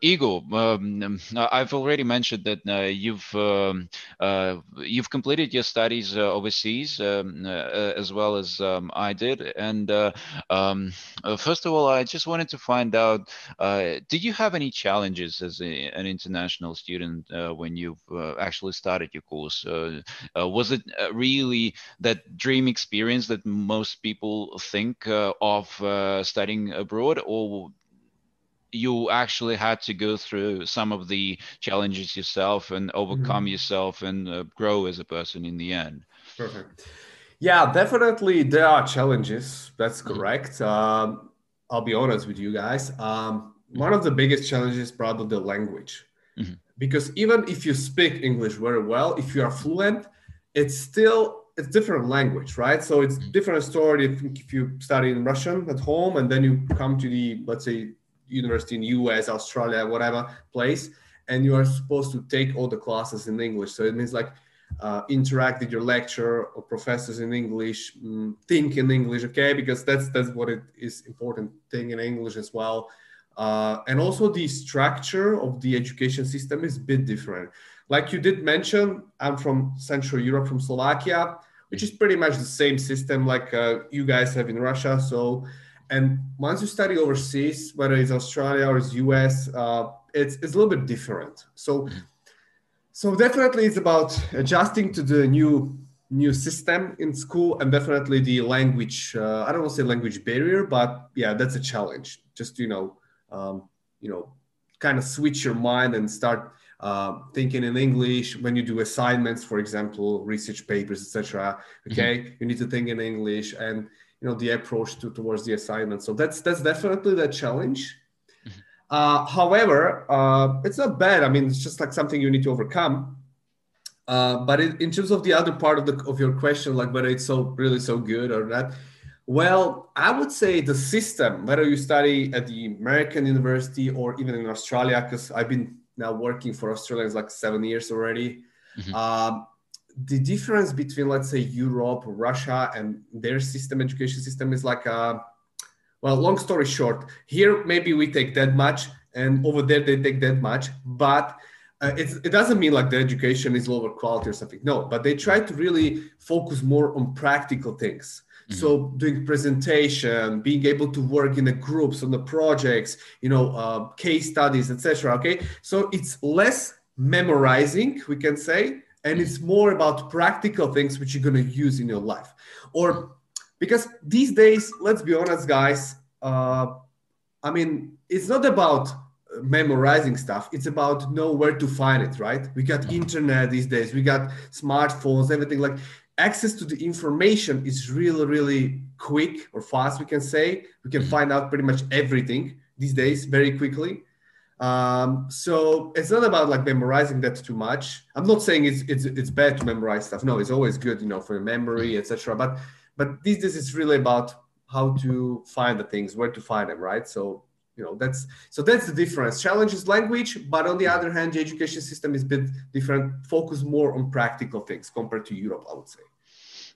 Igor, um, I've already mentioned that uh, you've um, uh, you've completed your studies uh, overseas um, uh, as well as um, I did, and uh, um, uh, first of all, I just wanted to find out: Did you have any challenges as a, an international student when you've actually started your course? was it really that dream experience that most people think of studying abroad, or you actually had to go through some of the challenges yourself and overcome mm-hmm. yourself and uh, grow as a person in the end perfect yeah definitely there are challenges that's mm-hmm. correct um, i'll be honest with you guys um, one of the biggest challenges probably the language mm-hmm. because even if you speak english very well if you are fluent it's still it's different language right so it's mm-hmm. different story if, if you study in russian at home and then you come to the let's say university in US, Australia, whatever place, and you are supposed to take all the classes in English. So it means like uh, interact with your lecturer or professors in English, mm, think in English, okay? Because that's that's what it is important thing in English as well. Uh, and also the structure of the education system is a bit different. Like you did mention, I'm from Central Europe, from Slovakia, which is pretty much the same system like uh, you guys have in Russia. So and once you study overseas, whether it's Australia or it's US, uh, it's, it's a little bit different. So, so definitely it's about adjusting to the new new system in school and definitely the language. Uh, I don't want to say language barrier, but yeah, that's a challenge. Just you know, um, you know, kind of switch your mind and start uh, thinking in English when you do assignments, for example, research papers, etc. Okay, mm-hmm. you need to think in English and you know the approach to, towards the assignment. So that's that's definitely the challenge. Mm-hmm. uh, however uh, it's not bad. I mean it's just like something you need to overcome. Uh, but it, in terms of the other part of the of your question like whether it's so really so good or not well i would say the system whether you study at the american university or even in australia because i've been now working for australians like seven years already. Mm-hmm. um, the difference between let's say europe russia and their system education system is like a well long story short here maybe we take that much and over there they take that much but uh, it doesn't mean like the education is lower quality or something. No but they try to really focus more on practical things. Mm-hmm. so doing presentation being able to work in the groups on the projects you know uh, case studies etc okay? So it's less memorizing we can say and it's more about practical things which you're going to use in your life. Or because these days let's be honest guys uh, i mean it's not about memorizing stuff. It's about know where to find it right? We got internet these days. We got smartphones everything. Like access to the information is really really quick or fast we can say. We can find out pretty much everything these days very quickly um, so it's not about like memorizing that too much. I'm not saying it's it's it's bad to memorize stuff. No, it's always good, you know, for your memory, etc. But but these days it's really about how to find the things, where to find them, right? So you know that's so that's the difference. Challenge is language, but on the other hand, the education system is a bit different. Focus more on practical things compared to Europe, I would say.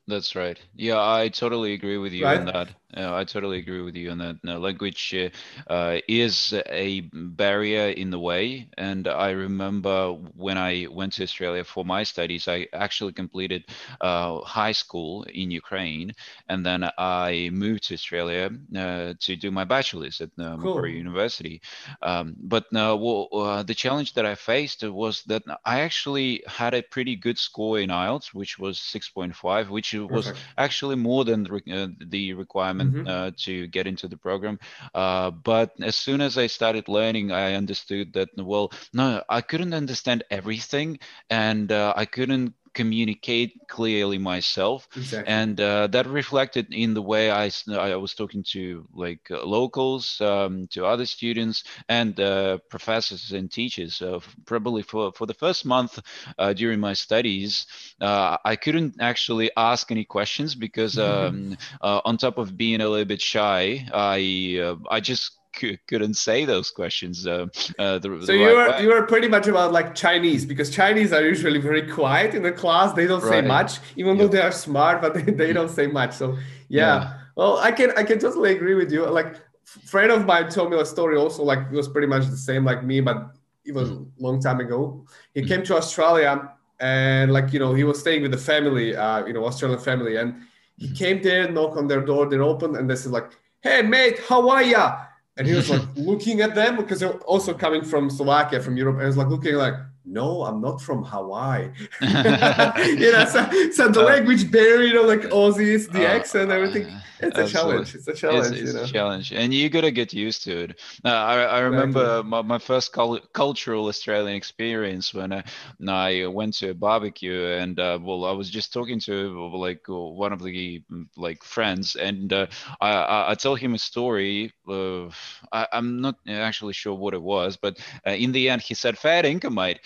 That's right. Yeah, I totally agree with you right? on that. Uh, I totally agree with you on that. No, language uh, uh, is a barrier in the way. And I remember when I went to Australia for my studies, I actually completed uh, high school in Ukraine. And then I moved to Australia uh, to do my bachelor's at uh, cool. Macquarie University. Um, but well, the challenge that I faced was that I actually had a pretty good score in IELTS, which was 6.5, which was Perfect. actually more than the, the requirement mm-hmm. uh, to get into the program. Uh, but as soon as I started learning, I understood that well, no, I couldn't understand everything, and uh, I couldn't communicate clearly myself. Exactly. and uh, that reflected in the way I, I was talking to like uh, locals um, to other students and uh, professors and teachers. So probably for, for the first month uh, during my studies uh, I couldn't actually ask any questions because um, on top of being a little bit shy I I just couldn't say those questions. Uh, uh, the, so the you right are you are pretty much about like Chinese because Chinese are usually very quiet in the class. They don't right. say much, even though they are smart, but they, they don't say much. So yeah. yeah. Well, I can I can totally agree with you. Like friend of mine told me a story also like it was pretty much the same like me, but it was mm. a long time ago. He mm. came to Australia and like you know he was staying with the family, uh, you know Australian family, and he mm. came there, knock on their door, they open, and they said like, "Hey mate, how are ya?" And he was like looking at them because they're also coming from Slovakia, from Europe, and he was like looking like, no, I'm not from Hawaii. you know, so, so the uh, language barrier, you know, like Aussies, the uh, accent, everything. It's a challenge. It's a challenge. It's, it's you know? a challenge, and you gotta get used to it. Uh, I, I remember exactly. my, my first cul- cultural Australian experience when I, I went to a barbecue, and uh, well, I was just talking to like one of the like friends, and uh, I, I, told him a story. Of, I, am not actually sure what it was, but uh, in the end, he said, "Fair dinkum, mate."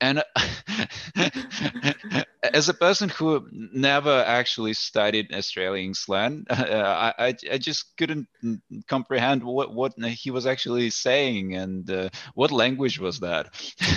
And as a person who never actually studied Australian slang, uh, I, I just couldn't comprehend what, what he was actually saying and uh, what language was that.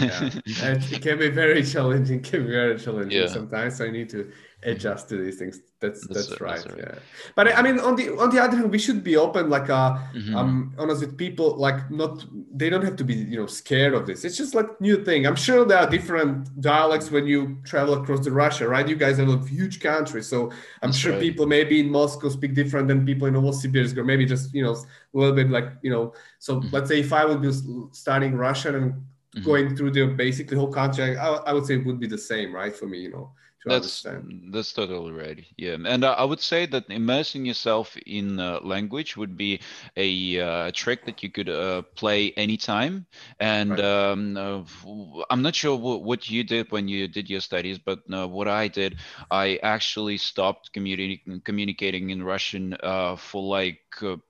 yeah. It can be very challenging. It can be very challenging yeah. sometimes. I need to adjust to these things that's that's, that's right. That's right. yeah but i mean on the on the other hand we should be open like uh mm-hmm. um honest with people like not they don't have to be you know scared of this it's just like new thing i'm sure there are different dialects when you travel across the russia right you guys have a huge country so i'm that's sure right. people maybe in moscow speak different than people in novosibirsk or maybe just you know a little bit like you know so mm-hmm. let's say if i would be studying russian and mm-hmm. going through the basically whole country I, I would say it would be the same right for me you know that's understand. that's totally right yeah. And uh, i would say that immersing yourself in uh, language would be a uh, trick that you could uh, play anytime. And right. um, uh, i'm not sure what, what you did when you did your studies but uh, what i did i actually stopped communi- communicating in russian for like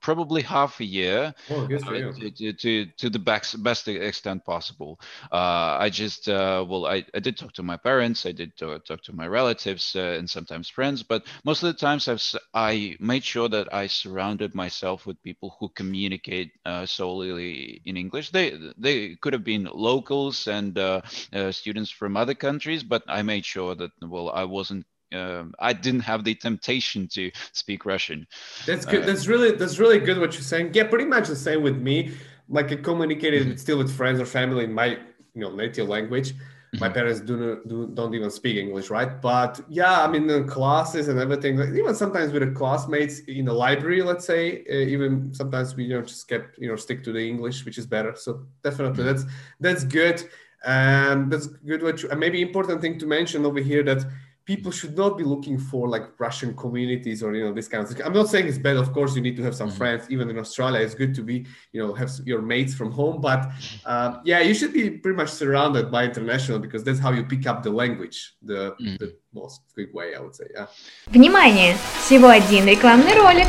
probably half a year. Oh, to, to, to, the best, best extent possible. I just well I, I did talk to my parents i did talk to my my relatives uh, and sometimes friends, but most of the times I've, I made sure that I surrounded myself with people who communicate uh, solely in English. They they could have been locals and uh, uh students from other countries, but I made sure that well I wasn't um, I didn't have the temptation to speak Russian. That's good. Uh, that's really that's really good what you're saying. Yeah, pretty much the same with me. Like I communicated mm-hmm. still with friends or family in my you know native language my mm-hmm. parents do not do don't even speak english right but yeah i mean the classes and everything even sometimes with the classmates in the library let's say uh, even sometimes we you know just get you know stick to the english which is better so definitely mm-hmm. that's that's good and that's good what you, and maybe important thing to mention over here that people should not be looking for like Russian communities or you know this kind of thing. I'm not saying it's bad. Of course, you need to have some mm-hmm. friends. Even in Australia, it's good to be you know have your mates from home. But uh, yeah, you should be pretty much surrounded by international because that's how you pick up the language the, mm-hmm. the most quick way, I would say. Yeah. Внимание! Всего один рекламный ролик.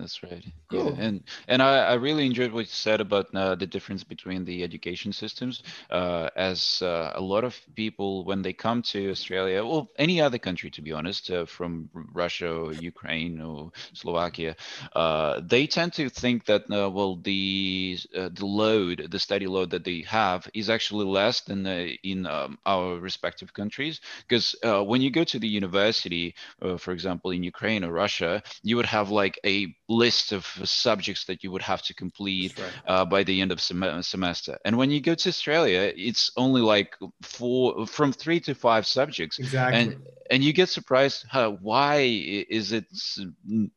That's right. Cool. Yeah, and and I, I really enjoyed what you said about uh, the difference between the education systems. Uh, as uh, a lot of people, when they come to Australia, or any other country, to be honest, uh, from Russia or Ukraine or Slovakia, uh, they tend to think that uh, well, the the load, the study load that they have, is actually less than in um, our respective countries. Because when you go to the university, for example, in Ukraine or Russia, you would have like a list of subjects that you would have to complete right. uh, by the end of sem- semester. And when you go to Australia, it's only like four from three to five subjects. Exactly. And and you get surprised why is it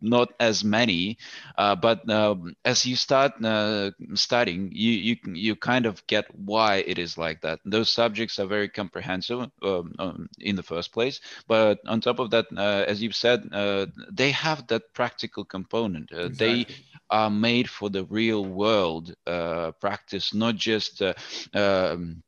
not as many? Uh, but um, as you start uh, studying, you, you you kind of get why it is like that. Those subjects are very comprehensive um, um, in the first place. But on top of that, uh, as you've said, uh, they have that practical component uh, exactly. They are made for the real world uh, practice, not just uh, um,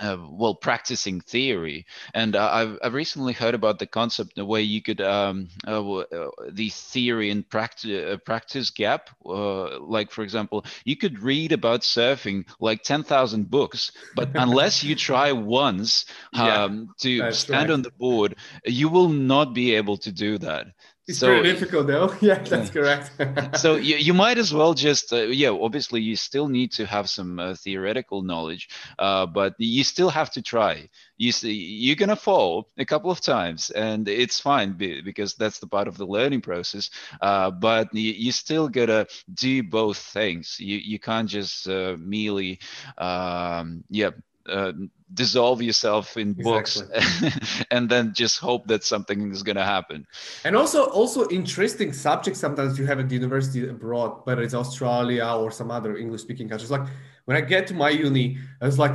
uh, well practicing theory and uh, I've, I've recently heard about the concept the way you could um, uh, uh the theory and practice uh, practice gap uh, like for example you could read about surfing like 10,000 books but unless you try once um, yeah, to stand right. on the board you will not be able to do that it's so, very difficult though. Yeah, that's correct. so you, you might as well just, uh, yeah, obviously you still need to have some uh, theoretical knowledge, uh, but you still have to try. You see, you're going to fall a couple of times and it's fine because that's the part of the learning process. Uh, but you, you still got to do both things. You, you can't just uh, merely, um, yeah, uh, dissolve yourself in books and then just hope that something is going to happen. And also also interesting subjects sometimes you have at the university abroad whether it's australia or some other english speaking countries. Like when i get to my uni i was like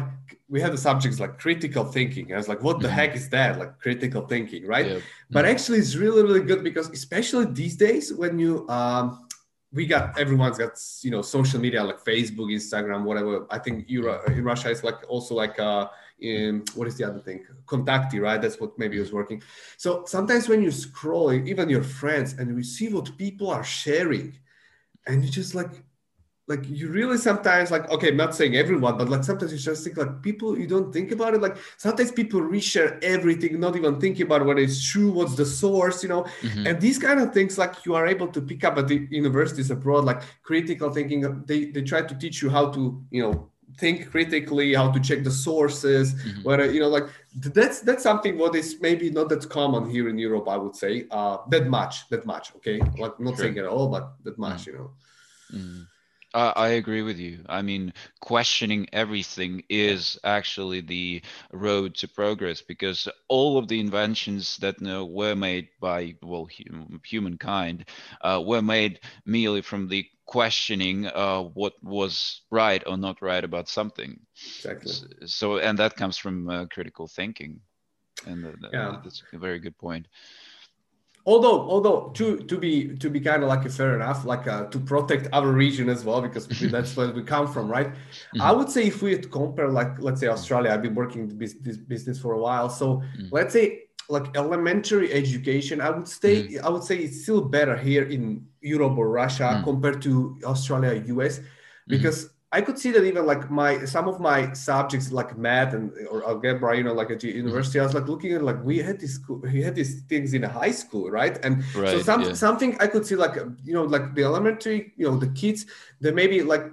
we had the subjects like critical thinking. I was like what the mm-hmm. heck is that? Like critical thinking right? Yeah. but mm-hmm. actually it's really really good because especially these days when you um we got everyone's got you know social media like facebook instagram whatever. I think you in russia it's like also like uh in what is the other thing? Contacti right? That's what maybe is working. So sometimes when you scroll even your friends and you see what people are sharing and you just like like you really sometimes like okay i'm not saying everyone but like sometimes you just think like people you don't think about it. Like sometimes people reshare everything not even thinking about what is true what's the source you know? Mm-hmm. and these kind of things like you are able to pick up at the universities abroad like critical thinking they they try to teach you how to you know think critically how to check the sources mm-hmm. whether you know like that's that's something what is maybe not that common here in europe i would say uh that much that much okay like not sure. saying at all but that much mm-hmm. you know mm-hmm. Uh, I agree with you. I mean, questioning everything is actually the road to progress because all of the inventions that were made by well hum, humankind uh, were made merely from the questioning uh, what was right or not right about something. Exactly. So, and that comes from uh, critical thinking, and yeah. that's a very good point although although to to be to be kind of like a fair enough like uh, to protect our region as well because that's where we come from right mm-hmm. i would say if we compare like let's say australia i've been working this, this business for a while so mm-hmm. let's say like elementary education i would say mm-hmm. i would say it's still better here in europe or russia mm. compared to australia us mm-hmm. because I could see that even like my some of my subjects like math and or algebra, you know, like at the university, I was like looking at like we had this we had these things in high school, right? And right, so some, yeah. something I could see like you know like the elementary, you know, the kids, they maybe like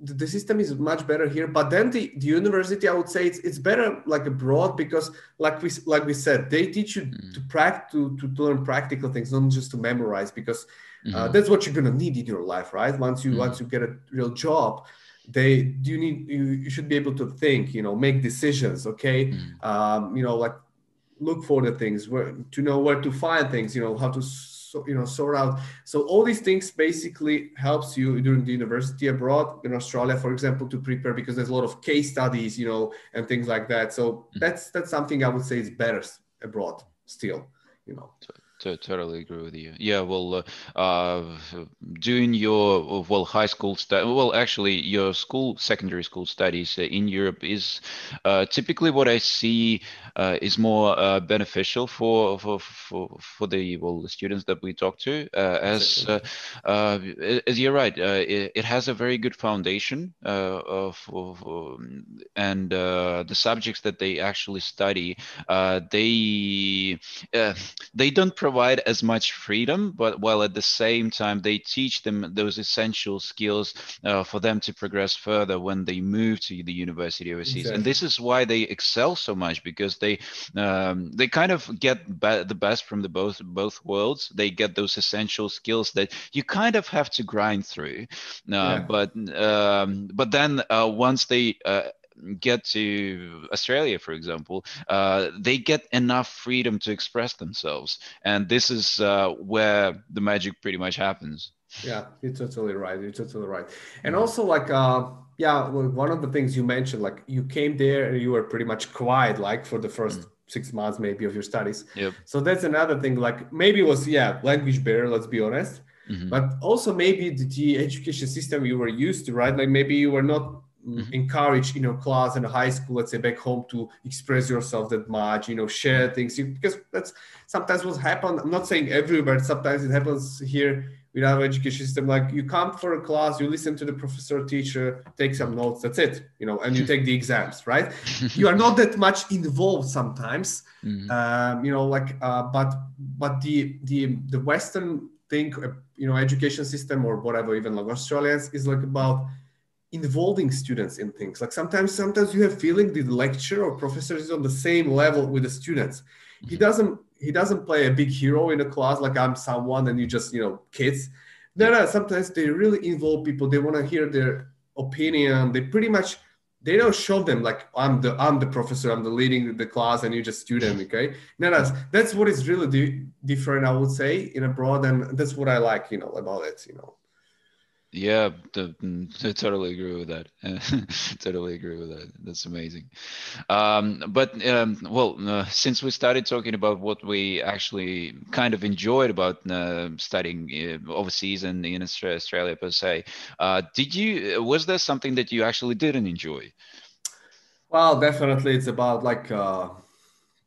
the, the system is much better here, but then the, the university, I would say it's it's better like abroad because like we like we said, they teach you mm. to practice to, to learn practical things, not just to memorize because uh, mm-hmm. uh, that's what you're gonna need in your life, right? Once you mm. once you get a real job they do you need you, you should be able to think you know make decisions okay mm. um, you know like look for the things where to know where to find things you know how to so, you know sort out so all these things basically helps you during the university abroad in australia for example to prepare because there's a lot of case studies you know and things like that so mm. that's that's something i would say is better abroad still you know to, totally agree with you. Yeah, well, uh, uh, doing your well high school study, well, actually, your school secondary school studies in Europe is uh, typically what I see uh, is more uh, beneficial for, for for for the well the students that we talk to. Uh, as as you're right, it, it, has a very good foundation of, of and the subjects that they actually study, they they don't provide as much freedom, but while at the same time they teach them those essential skills uh, for them to progress further when they move to the university overseas. Exactly. And this is why they excel so much because they um, they kind of get be- the best from the both both worlds. They get those essential skills that you kind of have to grind through. Uh, yeah. But um, but then uh, once they uh, get to Australia, for example, uh, they get enough freedom to express themselves, and this is uh, where the magic pretty much happens. Yeah, you're totally right. You're totally right. And also, like, uh, yeah, one of the things you mentioned, like, you came there and you were pretty much quiet, like, for the first. Mm. Six months, maybe, of your studies. Yep. So that's another thing. Like maybe it was yeah, language barrier. Let's be honest. Mm-hmm. But also maybe the, the education system you were used to, right? Like maybe you were not mm, mm-hmm. encourage you know class in high school let's say back home to express yourself that much you know share things because that's sometimes what happens i'm not saying everywhere but sometimes it happens here with our education system like you come for a class you listen to the professor teacher take some notes that's it you know and you take the exams right? You are not that much involved sometimes mm-hmm. um, you know like uh, but but the the the western thing uh, you know education system or whatever even like australians is like about involving students in things. Like sometimes sometimes you have feeling the lecturer or professor is on the same level with the students. He doesn't he doesn't play a big hero in a class like i'm someone and you just you know kids. No no sometimes they really involve people. They want to hear their opinion. They pretty much they don't show them like i'm the i'm the professor i'm the leading the class and you're just student okay? No no that's what is really di- different i would say in abroad and that's what i like you know about it you know yeah, the, I totally agree with that. totally agree with that. That's amazing. Um, but um, well, uh, since we started talking about what we actually kind of enjoyed about uh, studying uh, overseas and in Australia per se, uh, did you was there something that you actually didn't enjoy? Well, definitely, it's about like uh,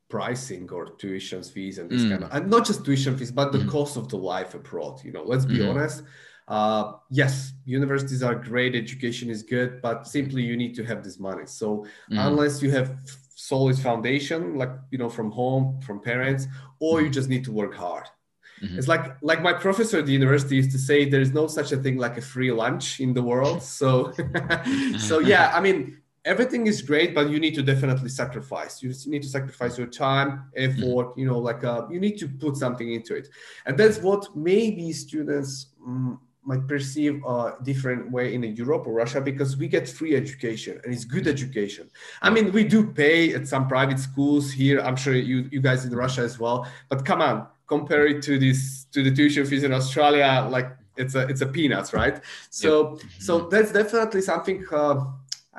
pricing or tuition fees and this mm. kind of, and not just tuition fees, but the mm. cost of the life abroad. You know, let's be mm. honest uh, yes, universities are great, education is good, but simply you need to have this money. So mm-hmm. unless you have solid foundation, like you know, from home, from parents, or you mm-hmm. just need to work hard. Mm-hmm. It's like like my professor at the university used to say, there is no such a thing like a free lunch in the world. So so yeah, I mean everything is great, but you need to definitely sacrifice. You need to sacrifice your time, effort. Mm-hmm. You know, like uh, you need to put something into it, and that's what maybe students. Um, might perceive a different way in Europe or Russia because we get free education and it's good education. I mean, we do pay at some private schools here. I'm sure you, you guys in Russia as well. But come on, compare it to this to the tuition fees in Australia, like it's a it's a peanuts, right? So yep. so that's definitely something. Uh,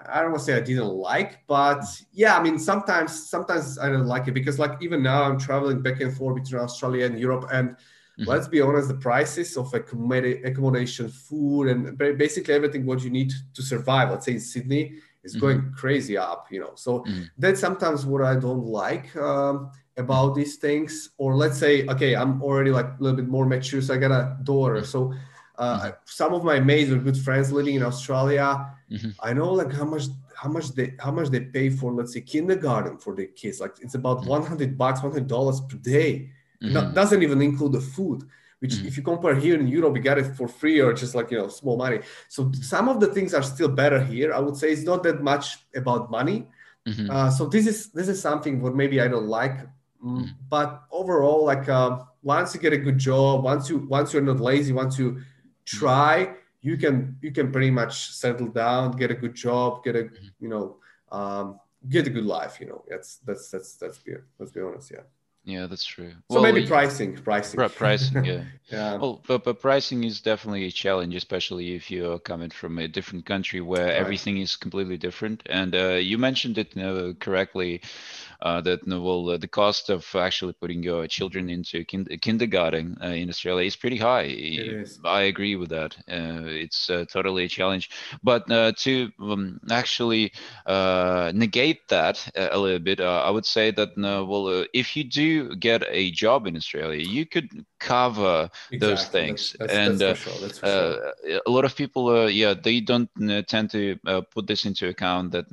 I don't want to say I didn't like, but yeah, I mean sometimes sometimes I don't like it because like even now I'm traveling back and forth between Australia and Europe and Mm-hmm. Let's be honest, the prices of accommodation, food, and basically everything what you need to survive, let's say in Sydney, is mm-hmm. going crazy up. You know, so mm-hmm. that's sometimes what I don't like um, about these things. Or let's say, okay, I'm already like a little bit more mature, so I got a daughter, so. Uh, mm-hmm. some of my mates are good friends living in Australia. Mm-hmm. I know like how much how much they how much they pay for let's say kindergarten for their kids. Like it's about mm-hmm. 100 bucks, 100 dollars per day. Mm-hmm. doesn't even include the food which mm-hmm. if you compare here in Europe, you get it for free or just like you know small money. So some of the things are still better here. I would say it's not that much about money. Mm-hmm. Uh, so this is this is something what maybe I don't like. Mm, mm-hmm. But overall, like uh, once you get a good job, once you once you're not lazy, once you try, you can you can pretty much settle down, get a good job, get a mm-hmm. you know um, get a good life. You know, that's that's that's that's be let's be honest, yeah. Yeah, that's true. So well, maybe pricing, pricing. Pricing, yeah. yeah. Well, but, but pricing is definitely a challenge, especially if you're coming from a different country where right. everything is completely different. And uh, you mentioned it uh, correctly uh, that well, uh, the cost of actually putting your children into kind- kindergarten uh, in Australia is pretty high. Is. I agree with that. Uh, it's uh, totally a challenge. But uh, to um, actually uh, negate that a little bit, I would say that well, if you do get a job in Australia, you could cover exactly. those things. That's, that's, and that's sure. sure. a lot of people, yeah, they don't tend to put this into account that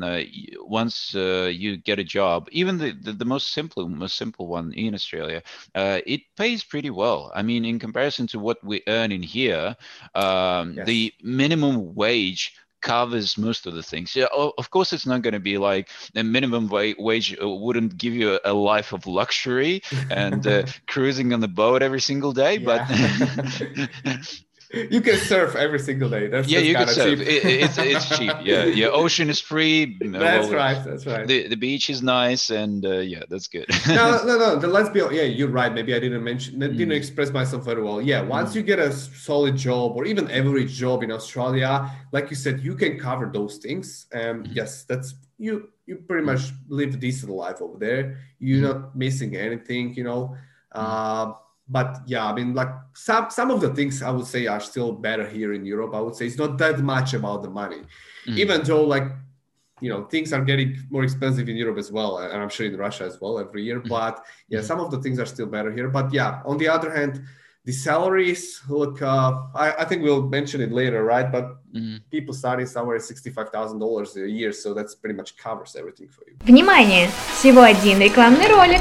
once you get a job, even even the, the, the, most simple most simple one in Australia, uh, it pays pretty well. I mean, in comparison to what we earn in here, um, yes. the minimum wage covers most of the things. Yeah, of course, it's not going to be like the minimum wage uh, wouldn't give you a life of luxury and uh, cruising on the boat every single day, yeah. but you can surf every single day. That's yeah, you can surf. It, it's it's cheap. Yeah, yeah. Ocean is free. That's well, right. That's right. The, the beach is nice, and uh, yeah, that's good. no, no, no. The, let's be. Yeah, you're right. Maybe I didn't mention. Didn't mm. express myself very well. Yeah. Once mm. you get a solid job or even average job in Australia, like you said, you can cover those things. Um, mm. yes, that's you. You pretty much live a decent life over there. You're mm. not missing anything. You know. Mm. Uh, but yeah, I mean, like some some of the things I would say are still better here in Europe. I would say it's not that much about the money, mm. even though like you know things are getting more expensive in Europe as well, and I'm sure in Russia as well every year. Mm. But yeah, mm. some of the things are still better here. But yeah, on the other hand, the salaries look. Uh, I, I think we'll mention it later, right? But mm. people starting somewhere at sixty-five thousand dollars a year, so that's pretty much covers everything for you. Внимание! Всего один рекламный ролик.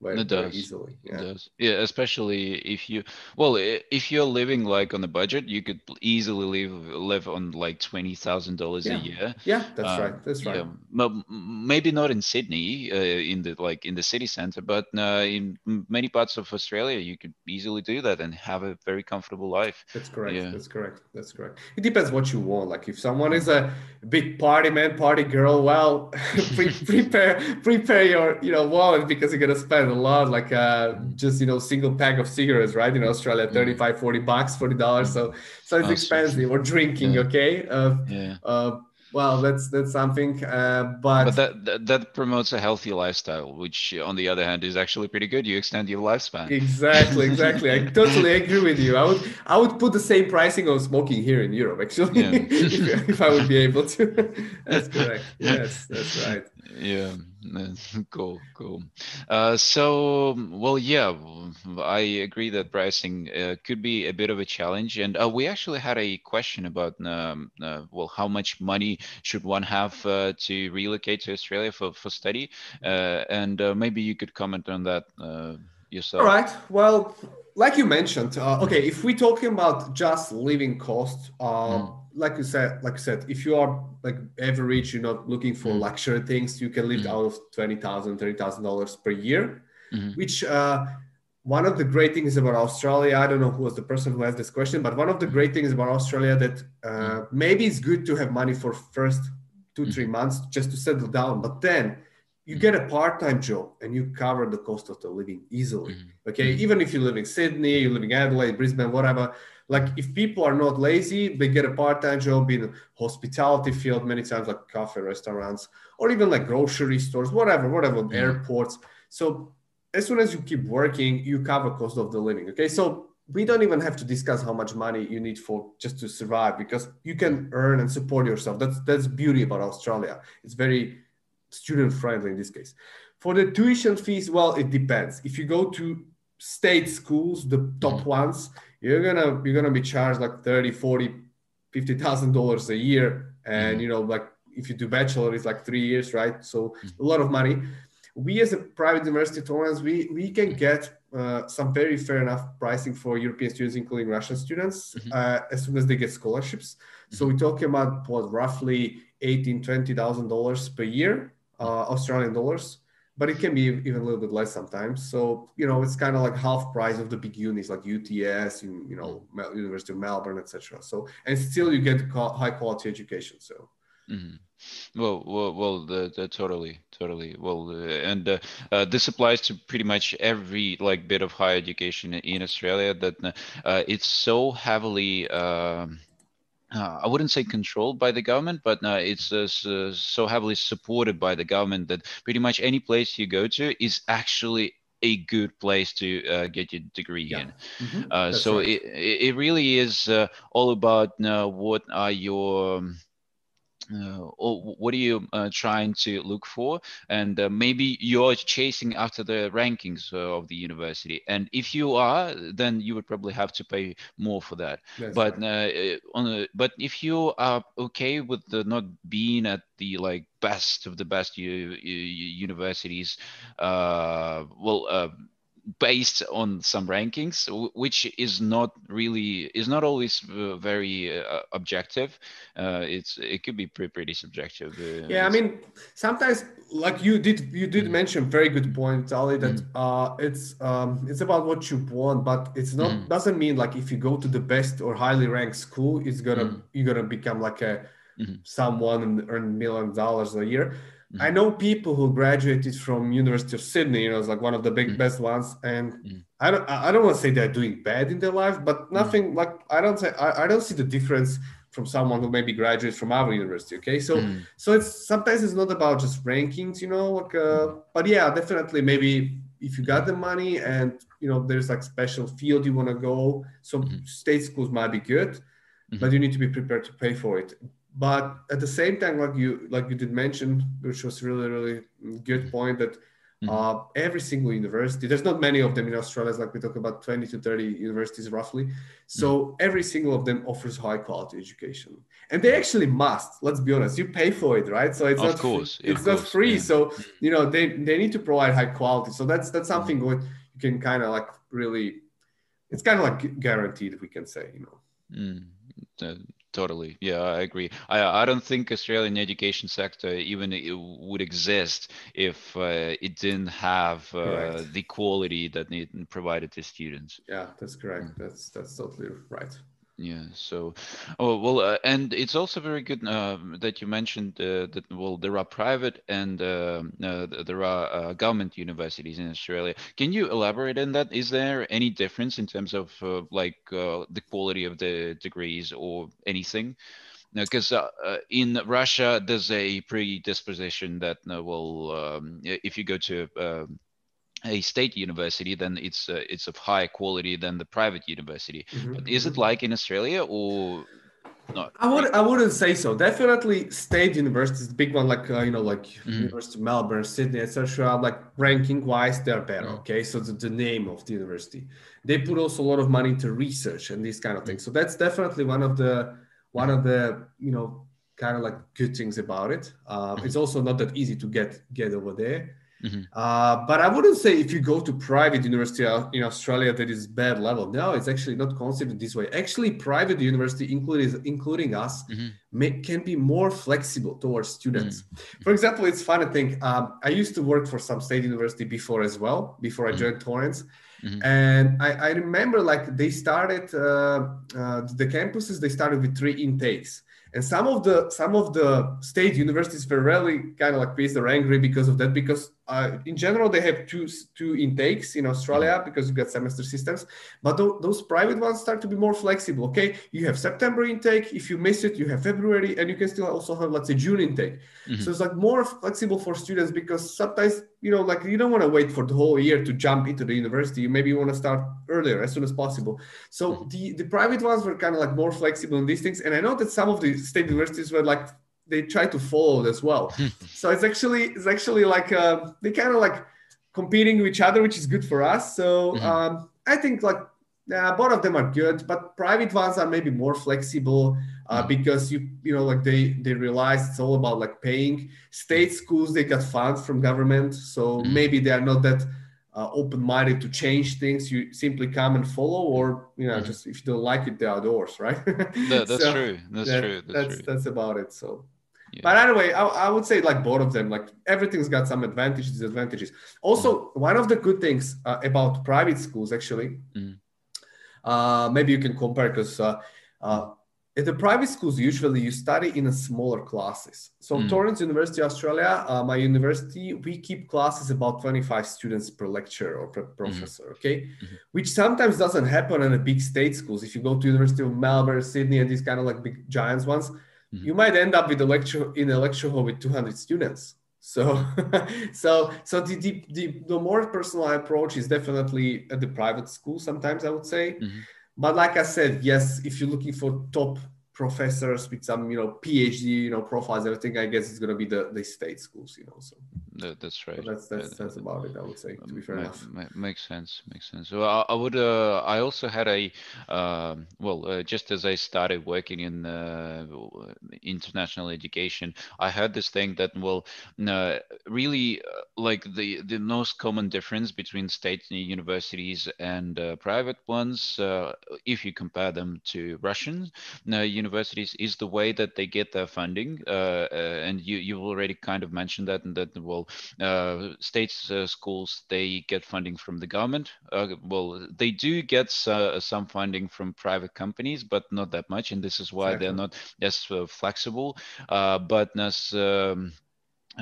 very, it does. easily. Yeah. It does. Yeah, especially if you well, if you're living like on a budget, you could easily live live on like twenty thousand dollars a year. Yeah, that's um, right. That's right. Yeah, maybe not in Sydney, uh, in the like in the city center, but uh, in many parts of Australia, you could easily do that and have a very comfortable life. That's correct. Yeah. That's correct. That's correct. It depends what you want. Like if someone is a big party man, party girl, well, pre- prepare prepare your you know wallet because you're gonna spend a lot like uh, just you know single pack of cigarettes right in australia mm. 35 40 bucks 40 dollars so so it's expensive or drinking yeah. okay? Uh, yeah. Uh, well that's that's something uh, but but that, that, that promotes a healthy lifestyle which on the other hand is actually pretty good. You extend your lifespan. Exactly exactly. I totally agree with you. I would i would put the same pricing on smoking here in europe actually yeah. if, if i would be able to. That's correct. Yes that's right yeah cool cool. Uh, so well yeah i agree that pricing uh, could be a bit of a challenge. And uh, we actually had a question about um, uh, well how much money should one have uh, to relocate to australia for, for study? Uh, and maybe you could comment on that yourself. All right. Well like you mentioned okay if we're talking about just living cost mm like you said, like I said, if you are like average, you're not looking for mm. luxury things, you can live mm. out of twenty thousand, thirty thousand dollars per year. Mm-hmm. Which uh, one of the great things about Australia, I don't know who was the person who asked this question, but one of the great things about Australia that uh, mm. maybe it's good to have money for first two mm. three months just to settle down, but then you mm. get a part-time job and you cover the cost of the living easily. Mm-hmm. Okay, mm-hmm. even if you live in Sydney, you live in Adelaide, Brisbane, whatever like if people are not lazy they get a part-time job in hospitality field many times like cafe restaurants or even like grocery stores whatever whatever mm-hmm. airports. So as soon as you keep working you cover cost of the living okay? So we don't even have to discuss how much money you need for just to survive because you can earn and support yourself. That's that's beauty about australia. It's very student friendly in this case. For the tuition fees well it depends. If you go to state schools the top mm-hmm. ones you're gonna you're gonna be charged like 30 40 50 thousand dollars a year and mm-hmm. you know like if you do bachelor it's like three years right so mm-hmm. a lot of money we as a private university Torrens, we we can get uh, some very fair enough pricing for European students, including Russian students, mm-hmm. uh, as soon as they get scholarships. So we're talking about what roughly eighteen, twenty thousand dollars per year, uh, Australian dollars but it can be even a little bit less sometimes. So you know, it's kind of like half price of the big unis like UTS, you, you know, University of Melbourne, etc. So and still you get high quality education. So. Mm-hmm. Well, well, well, the, the, totally, totally. Well, uh, and uh, uh, this applies to pretty much every like bit of higher education in Australia. That uh, it's so heavily. Um, uh, I wouldn't say controlled by the government, but uh, it's uh, so heavily supported by the government that pretty much any place you go to is actually a good place to uh, get your degree yeah. in. Mm-hmm. Uh, so right. it, it really is uh, all about what are your um, uh, or what are you uh, trying to look for? And uh, maybe you're chasing after the rankings uh, of the university. And if you are then you would probably have to pay more for that. That's but right. Uh, on a, but if you are okay with the not being at the like best of the best u- u- universities uh, well based on some rankings which is not really is not always uh, very uh, objective uh, it's it could be pretty, pretty subjective uh, yeah i mean sometimes like you did you did mm. mention very good point ali that mm. uh it's um it's about what you want but it's not mm. doesn't mean like if you go to the best or highly ranked school it's gonna mm. you're gonna become like a mm-hmm. someone and earn million dollars a year mm. i know people who graduated from university of sydney you know it's like one of the big mm. best ones and mm. i don't i don't want to say they're doing bad in their life but nothing like i don't say I, I don't see the difference from someone who maybe graduates from our university okay so mm. so it's sometimes it's not about just rankings you know like uh, mm. but yeah definitely maybe if you got the money and you know there's like special field you want to go so mm-hmm. state schools might be good mm-hmm. but you need to be prepared to pay for it but at the same time like you like you did mention which was really really good point that Mm-hmm. Uh, every single university, there's not many of them in Australia, like we talk about 20 to 30 universities roughly. So mm-hmm. every single of them offers high quality education. And they actually must, let's be honest, you pay for it, right? So it's of not course, it's of not course, free. Yeah. So you know they, they need to provide high quality. So that's that's something mm-hmm. good you can kind of like really it's kind of like guaranteed, we can say, you know. Mm. Totally. Yeah i agree. I i don't think australian education sector even would exist if uh, it didn't have uh, the quality that it provided to students. Yeah that's correct. Mm. that's that's totally right yeah so oh well uh, and it's also very good uh, that you mentioned uh, that well there are private and um, uh, there are uh, government universities in australia. Can you elaborate on that? Is there any difference in terms of uh, like the quality of the degrees or anything? Because in russia there's a predisposition that well um, if you go to um, a state university, then it's uh, it's of higher quality than the private university. Mm-hmm. But is it mm-hmm. like in Australia or not? I would I wouldn't say so. Definitely, state universities, big one like uh, you know like mm-hmm. University of Melbourne, Sydney, etc. Like ranking wise, they're better. Mm-hmm. Okay, so the, the name of the university, they put also a lot of money into research and these kind of things. So that's definitely one of the one of the you know kind of like good things about it. Uh, mm-hmm. It's also not that easy to get get over there. Mm-hmm. Uh, but I wouldn't say if you go to private university in Australia that is bad level. No, it's actually not considered this way. Actually, private university, including including us, mm-hmm. may, can be more flexible towards students. Mm-hmm. For example, it's fun to think. Um, I used to work for some state university before as well, before I mm-hmm. joined Torrens. Mm-hmm. And I, I, remember like they started uh, uh, the campuses. They started with three intakes and some of the some of the state universities were really kind of like pissed or angry because of that because uh, in general they have two two intakes in australia mm-hmm. because you've got semester systems but th- those private ones start to be more flexible okay you have september intake if you miss it you have february and you can still also have let's say june intake mm-hmm. so it's like more flexible for students because sometimes you know like you don't want to wait for the whole year to jump into the university you maybe want to start earlier as soon as possible so mm-hmm. the the private ones were kind of like more flexible in these things and i know that some of the state universities were like they try to follow it as well. so it's actually it's actually like uh, they kind of like competing with each other, which is good for us. So mm-hmm. um, I think like yeah, both of them are good, but private ones are maybe more flexible uh, mm-hmm. because you you know like they they realize it's all about like paying. State schools they got funds from government, so mm-hmm. maybe they are not that. Uh, open-minded to change things you simply come and follow or you know mm-hmm. just if you don't like it they're outdoors right that, that's so true that's that, true that's, that's, true. that's about it so yeah. But anyway, I, I, would say like both of them, like everything's got some advantages, disadvantages. Also, mm. one of the good things uh, about private schools, actually, mm. uh, maybe you can compare because uh, uh, at the private schools, usually you study in a smaller classes. So mm. Torrens University, Australia, uh, my university, we keep classes about 25 students per lecture or per mm-hmm. professor, okay? Mm-hmm. Which sometimes doesn't happen in the big state schools. If you go to University of Melbourne, Sydney, and these kind of like big giants ones, mm-hmm. you might end up with a lecture in a lecture hall with 200 students so so so the, the, the, the, more personal approach is definitely at the private school sometimes i would say mm-hmm. but like i said yes if you're looking for top professors with some you know phd you know profiles everything i guess it's going to be the the state schools you know so that, that's right. So that's that's that's about it. I would say. To be fair enough. makes sense. Makes sense. So I, I would. Uh, I also had a. Uh, well, uh, just as I started working in uh, international education, I had this thing that well, really uh, like the the most common difference between state universities and uh, private ones, if you compare them to Russian universities is the way that they get their funding, uh, uh, and you you've already kind of mentioned that, and that well, uh, states uh, schools they get funding from the government. Uh, well, they do get some funding from private companies, but not that much, and this is why exactly. they're not as flexible. but as um,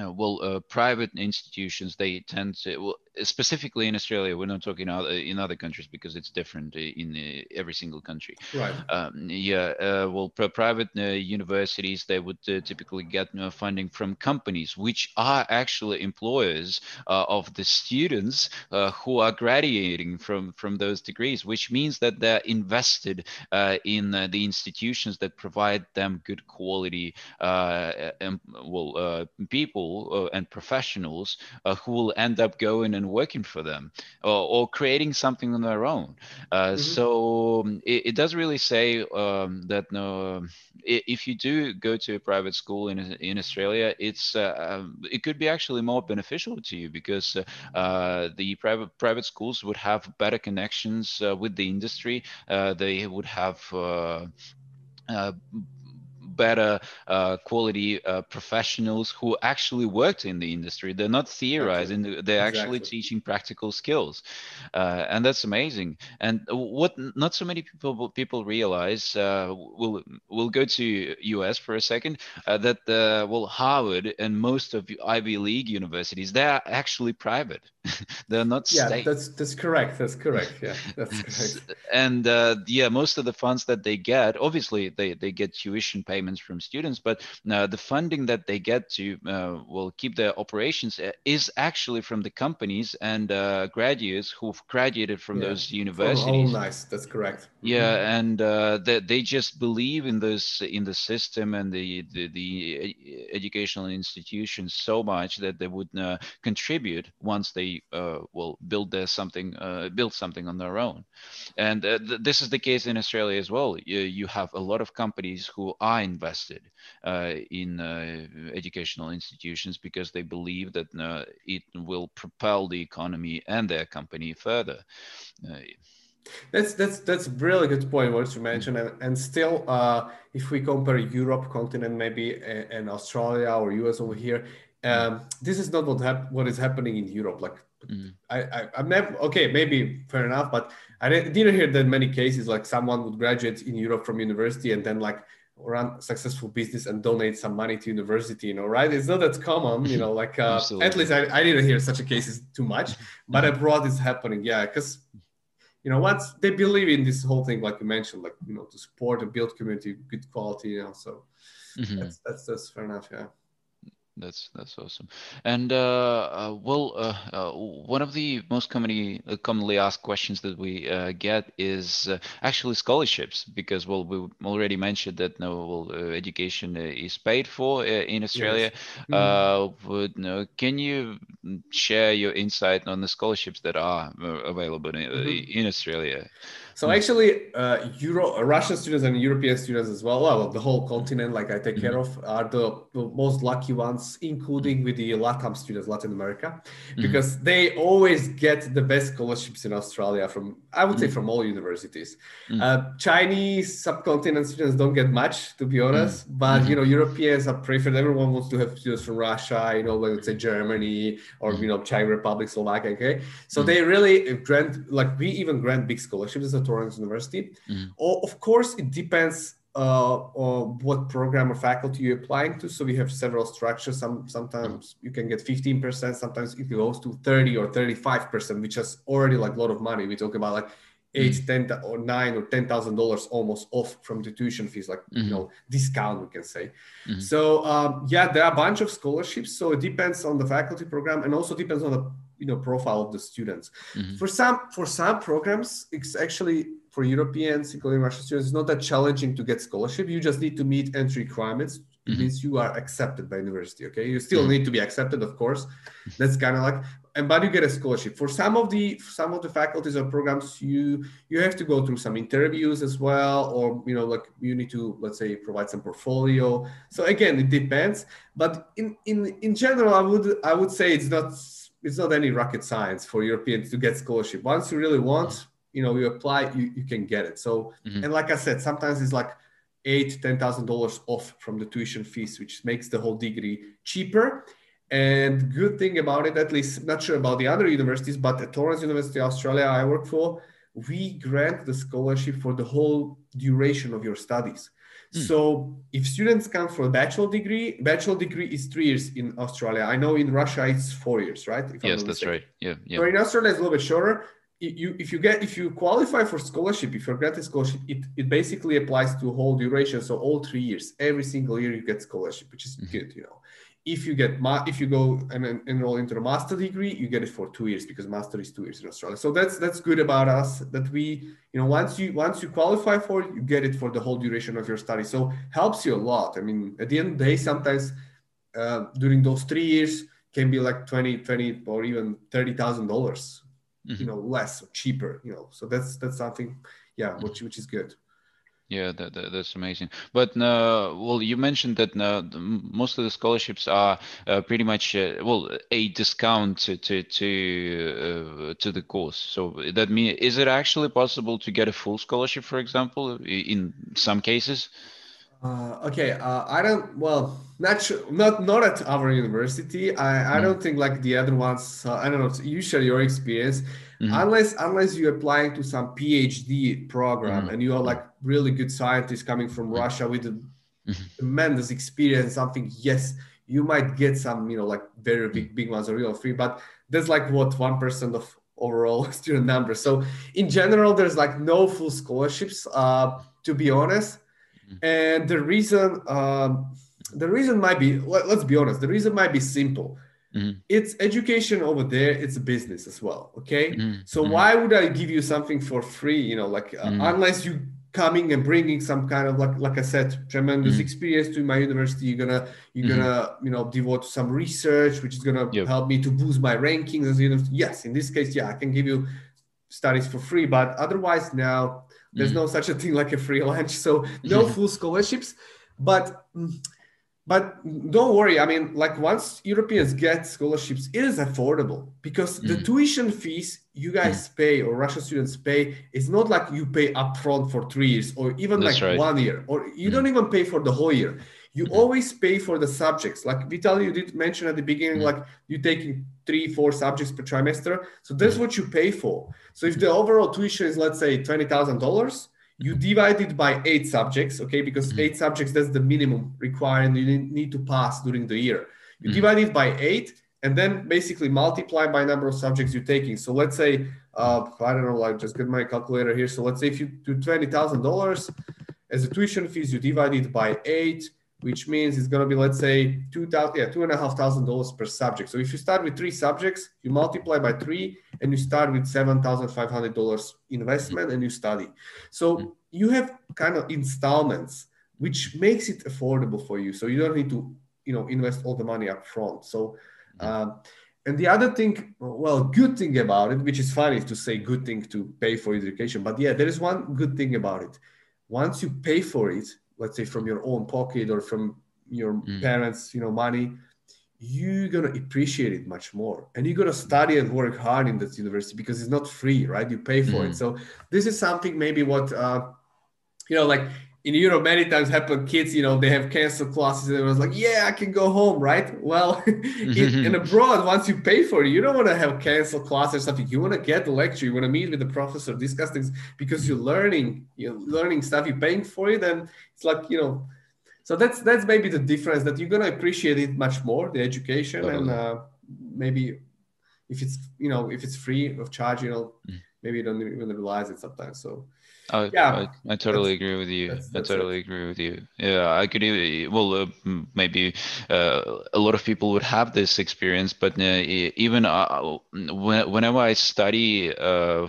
uh, well, uh, private institutions they tend to well, specifically in Australia, we're not talking other, in other countries because it's different in uh, every single country. Right. Um, yeah. Uh, well, private uh, universities they would uh, typically get uh, funding from companies, which are actually employers uh, of the students who are graduating from from those degrees, which means that they're invested in the institutions that provide them good quality, um, well, people and professionals who will end up going and working for them or, or creating something on their own. Uh, mm-hmm. So um, it, it, does really say um, that no, if you do go to a private school in, in Australia, it's uh, um, it could be actually more beneficial to you because uh, uh the private private schools would have better connections uh, with the industry. Uh, they would have uh, better uh, quality uh, professionals who actually worked in the industry. They're not theorizing; they're exactly. actually teaching practical skills, uh, and that's amazing. And what not so many people people realize. Uh, we'll we'll go to U.S. for a second. Uh, that uh, well, Harvard and most of Ivy League universities they're actually private. they're not yeah, state. that's that's correct. That's correct. Yeah, that's correct. and yeah, most of the funds that they get, obviously, they they get tuition payments payments from students, but uh, the funding that they get to uh, will keep their operations uh, is actually from the companies and uh, graduates who've graduated from yeah. those universities. Oh, nice, that's correct. Yeah, mm-hmm. and uh, they, they just believe in this in the system and the the, the educational institutions so much that they would uh, contribute once they will build their something build something on their own, and th- this is the case in Australia as well. You, you have a lot of companies who are in invested uh, in uh, educational institutions because they believe that uh, it will propel the economy and their company further. That's that's that's a really good point what you mentioned, and, and still, uh, if we compare Europe continent maybe and Australia or US over here, um, this is not what hap- what is happening in Europe. Like mm. I, I I'm never okay, maybe fair enough, but I didn't hear that many cases like someone would graduate in Europe from university and then like run successful business and donate some money to university you know right? It's not that common you know like uh, at least I, I didn't hear such a cases too much but abroad it's happening yeah because you know once they believe in this whole thing like you mentioned like you know to support and build community good quality you know so mm-hmm. that's, that's that's fair enough yeah that's that's awesome. And uh, uh, well, uh, uh one of the most commonly uh, commonly asked questions that we uh, get is actually scholarships, because well, we already mentioned that no, well, education is paid for in Australia. Yes. Mm-hmm. Would, no, can you share your insight on the scholarships that are available in, mm-hmm. in Australia? So actually, uh, Euro, uh, Russian students and European students as well, well, the whole continent, like I take care mm-hmm. of, are the, the, most lucky ones, including with the LATAM students, Latin America, mm-hmm. because mm-hmm. they always get the best scholarships in Australia from, I would say, mm-hmm. from all universities. Mm-hmm. Uh, Chinese subcontinent students don't get much, to be honest, but you know, Europeans are preferred. Everyone wants to have students from Russia, you know, let's say Germany or you know, Czech Republic, Slovakia. Okay, so they really grant, like we even grant big scholarships Torrens University. Mm-hmm. Or, of course, it depends uh, on what program or faculty you're applying to. So we have several structures. Some sometimes you can get 15%, sometimes it goes to 30 or 35%, which is already like a lot of money. We talk about like eight, mm-hmm. ten, or nine or ten thousand dollars almost off from the tuition fees, like mm-hmm. you know, discount we can say. Mm-hmm. So um, yeah, there are a bunch of scholarships. So it depends on the faculty program and also depends on the you know profile of the students. Mm-hmm. For some for some programs, it's actually for Europeans, including Russian students, it's not that challenging to get scholarship. You just need to meet entry requirements. It mm-hmm. means you are accepted by university. Okay, you still mm-hmm. need to be accepted, of course. That's kind of like, and but you get a scholarship. For some of the some of the faculties or programs, you you have to go through some interviews as well, or you know, like you need to let's say provide some portfolio. So again, it depends. But in in in general, I would I would say it's not it's not any rocket science for Europeans to get scholarship. Once you really want, you know, you apply, you, you can get it. So, mm-hmm. and like I said, sometimes it's like eight ten thousand dollars off from the tuition fees, which makes the whole degree cheaper. And good thing about it, at least not sure about the other universities, but at Torrens University Australia I work for, we grant the scholarship for the whole duration of your studies. Mm. So if students come for a bachelor degree, bachelor degree is three years in Australia. I know in Russia it's four years, right? If yes, that's right. Yeah, yeah. So in Australia it's a little bit shorter. You, if you get if you qualify for scholarship, if you're granted scholarship, it, it basically applies to whole duration. So all three years, every single year you get scholarship, which is mm-hmm. good, you know if you get ma- if you go and enroll into a master degree you get it for two years because master is two years in australia. So that's that's good about us that we you know once you once you qualify for it you get it for the whole duration of your study. So helps you a lot. I mean at the end of the day sometimes uh, during those three years can be like 20 20 or even $30000 mm-hmm. you know less or cheaper you know. So that's that's something yeah which which is good yeah, that, that, that's amazing. But uh, well, you mentioned that uh, most of the scholarships are uh, pretty much uh, well a discount to to to, uh, to the course. So that mean is it actually possible to get a full scholarship, for example, in some cases? Uh, okay, uh, I don't. Well, not sure, not not at our university. I, I mm. don't think like the other ones. Uh, I don't know. You share your experience, mm-hmm. unless unless you're applying to some PhD program mm-hmm. and you are like really good scientist coming from. Russia with a mm-hmm. tremendous experience. Something yes, you might get some you know like very big big ones or real free, but that's like what one percent of overall student numbers. So in general, there's like no full scholarships. Uh, to be honest and the reason um, the reason might be let, us be honest the reason might be simple mm-hmm. it's education over there it's a business as well okay mm-hmm. so mm-hmm. why would i give you something for free you know like uh, mm-hmm. unless you coming and bringing some kind of like like i said tremendous mm-hmm. experience to my university you're gonna you're mm-hmm. gonna you know devote some research which is gonna yep. help me to boost my rankings as you know yes in this case yeah i can give you studies for free but otherwise now there's mm. no such a thing like a free lunch. So no full scholarships. But but don't worry. I mean, like once Europeans get scholarships, it is affordable because mm. the tuition fees you guys mm. pay or Russian students pay is not like you pay upfront for three years or even That's like right. one year, or you mm. don't even pay for the whole year. You mm-hmm. always pay for the subjects. Like Vitaly, you did mention at the beginning, mm. like you taking three, four subjects per trimester. So that's mm. what you pay for. So if the overall tuition is let's say twenty thousand dollars, you divide it by eight subjects, okay? Because mm-hmm. eight subjects that's the minimum required, and you need to pass during the year. You mm-hmm. divide it by eight, and then basically multiply by number of subjects you're taking. So let's say, uh, I don't know, like just get my calculator here. So let's say if you do twenty thousand dollars as a tuition fees, you divide it by eight which means it's going to be let's say two thousand yeah two and a half thousand dollars per subject. So if you start with three subjects you multiply by three and you start with seven thousand five hundred dollars investment and you study. So mm-hmm. you have kind of installments which makes it affordable for you. So you don't need to you know invest all the money up front so mm-hmm. um, and the other thing well good thing about it which is funny to say good thing to pay for education but yeah there is one good thing about it. Once you pay for it let's say from your own pocket or from your mm. parents you know money you're gonna appreciate it much more and you're gonna study and work hard in this university because it's not free right you pay for mm. it so this is something maybe what uh, you know like in Europe, many times happen kids, you know, they have canceled classes and it was like, yeah, I can go home, right? Well, in, in, abroad, once you pay for it, you don't want to have canceled classes or something. You want to get the lecture, you want to meet with the professor, discuss things because you're learning, you're learning stuff, you're paying for it. And it's like, you know, so that's that's maybe the difference that you're gonna appreciate it much more, the education, totally. and uh, maybe if it's you know if it's free of charge, you know, mm. maybe you don't even realize it sometimes. So I, yeah, I, I totally agree with you. That's, that's I totally it. agree with you. Yeah, I could even, well, uh, maybe uh, a lot of people would have this experience, but uh, even uh, whenever I study uh,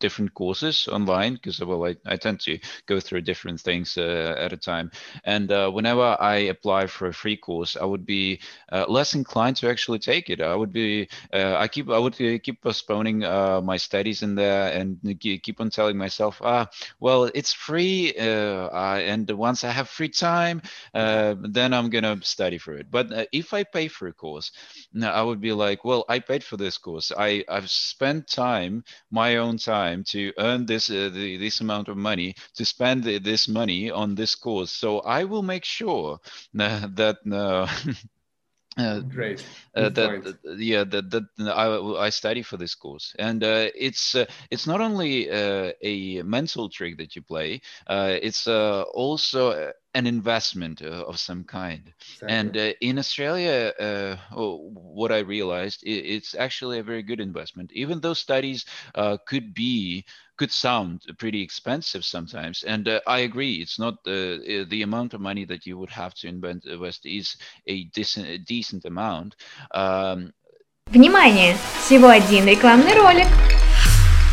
different courses online, because well, I, I tend to go through different things uh, at a time, and whenever I apply for a free course, I would be less inclined to actually take it. I would be, I keep, I would keep postponing my studies in there there and keep on telling myself, ah, well, it's free, uh, and once I have free time, uh, then I'm gonna study for it. But uh, if I pay for a course, I would be like, well, I paid for this course. I I've spent time, my own time, to earn this the, this amount of money to spend this money on this course. So I will make sure that. that Uh, Great. Uh, that, yeah, that, that I, I study for this course, and uh, it's uh, it's not only uh, a mental trick that you play. Uh, it's also an investment of some kind. Exactly. And in Australia, oh, what I realized, it, it's actually a very good investment. Even though studies could be could sound pretty expensive sometimes. And uh, I agree, it's not uh, the amount of money that you would have to invest is a decent, a decent amount. Um, Внимание! Всего один рекламный ролик.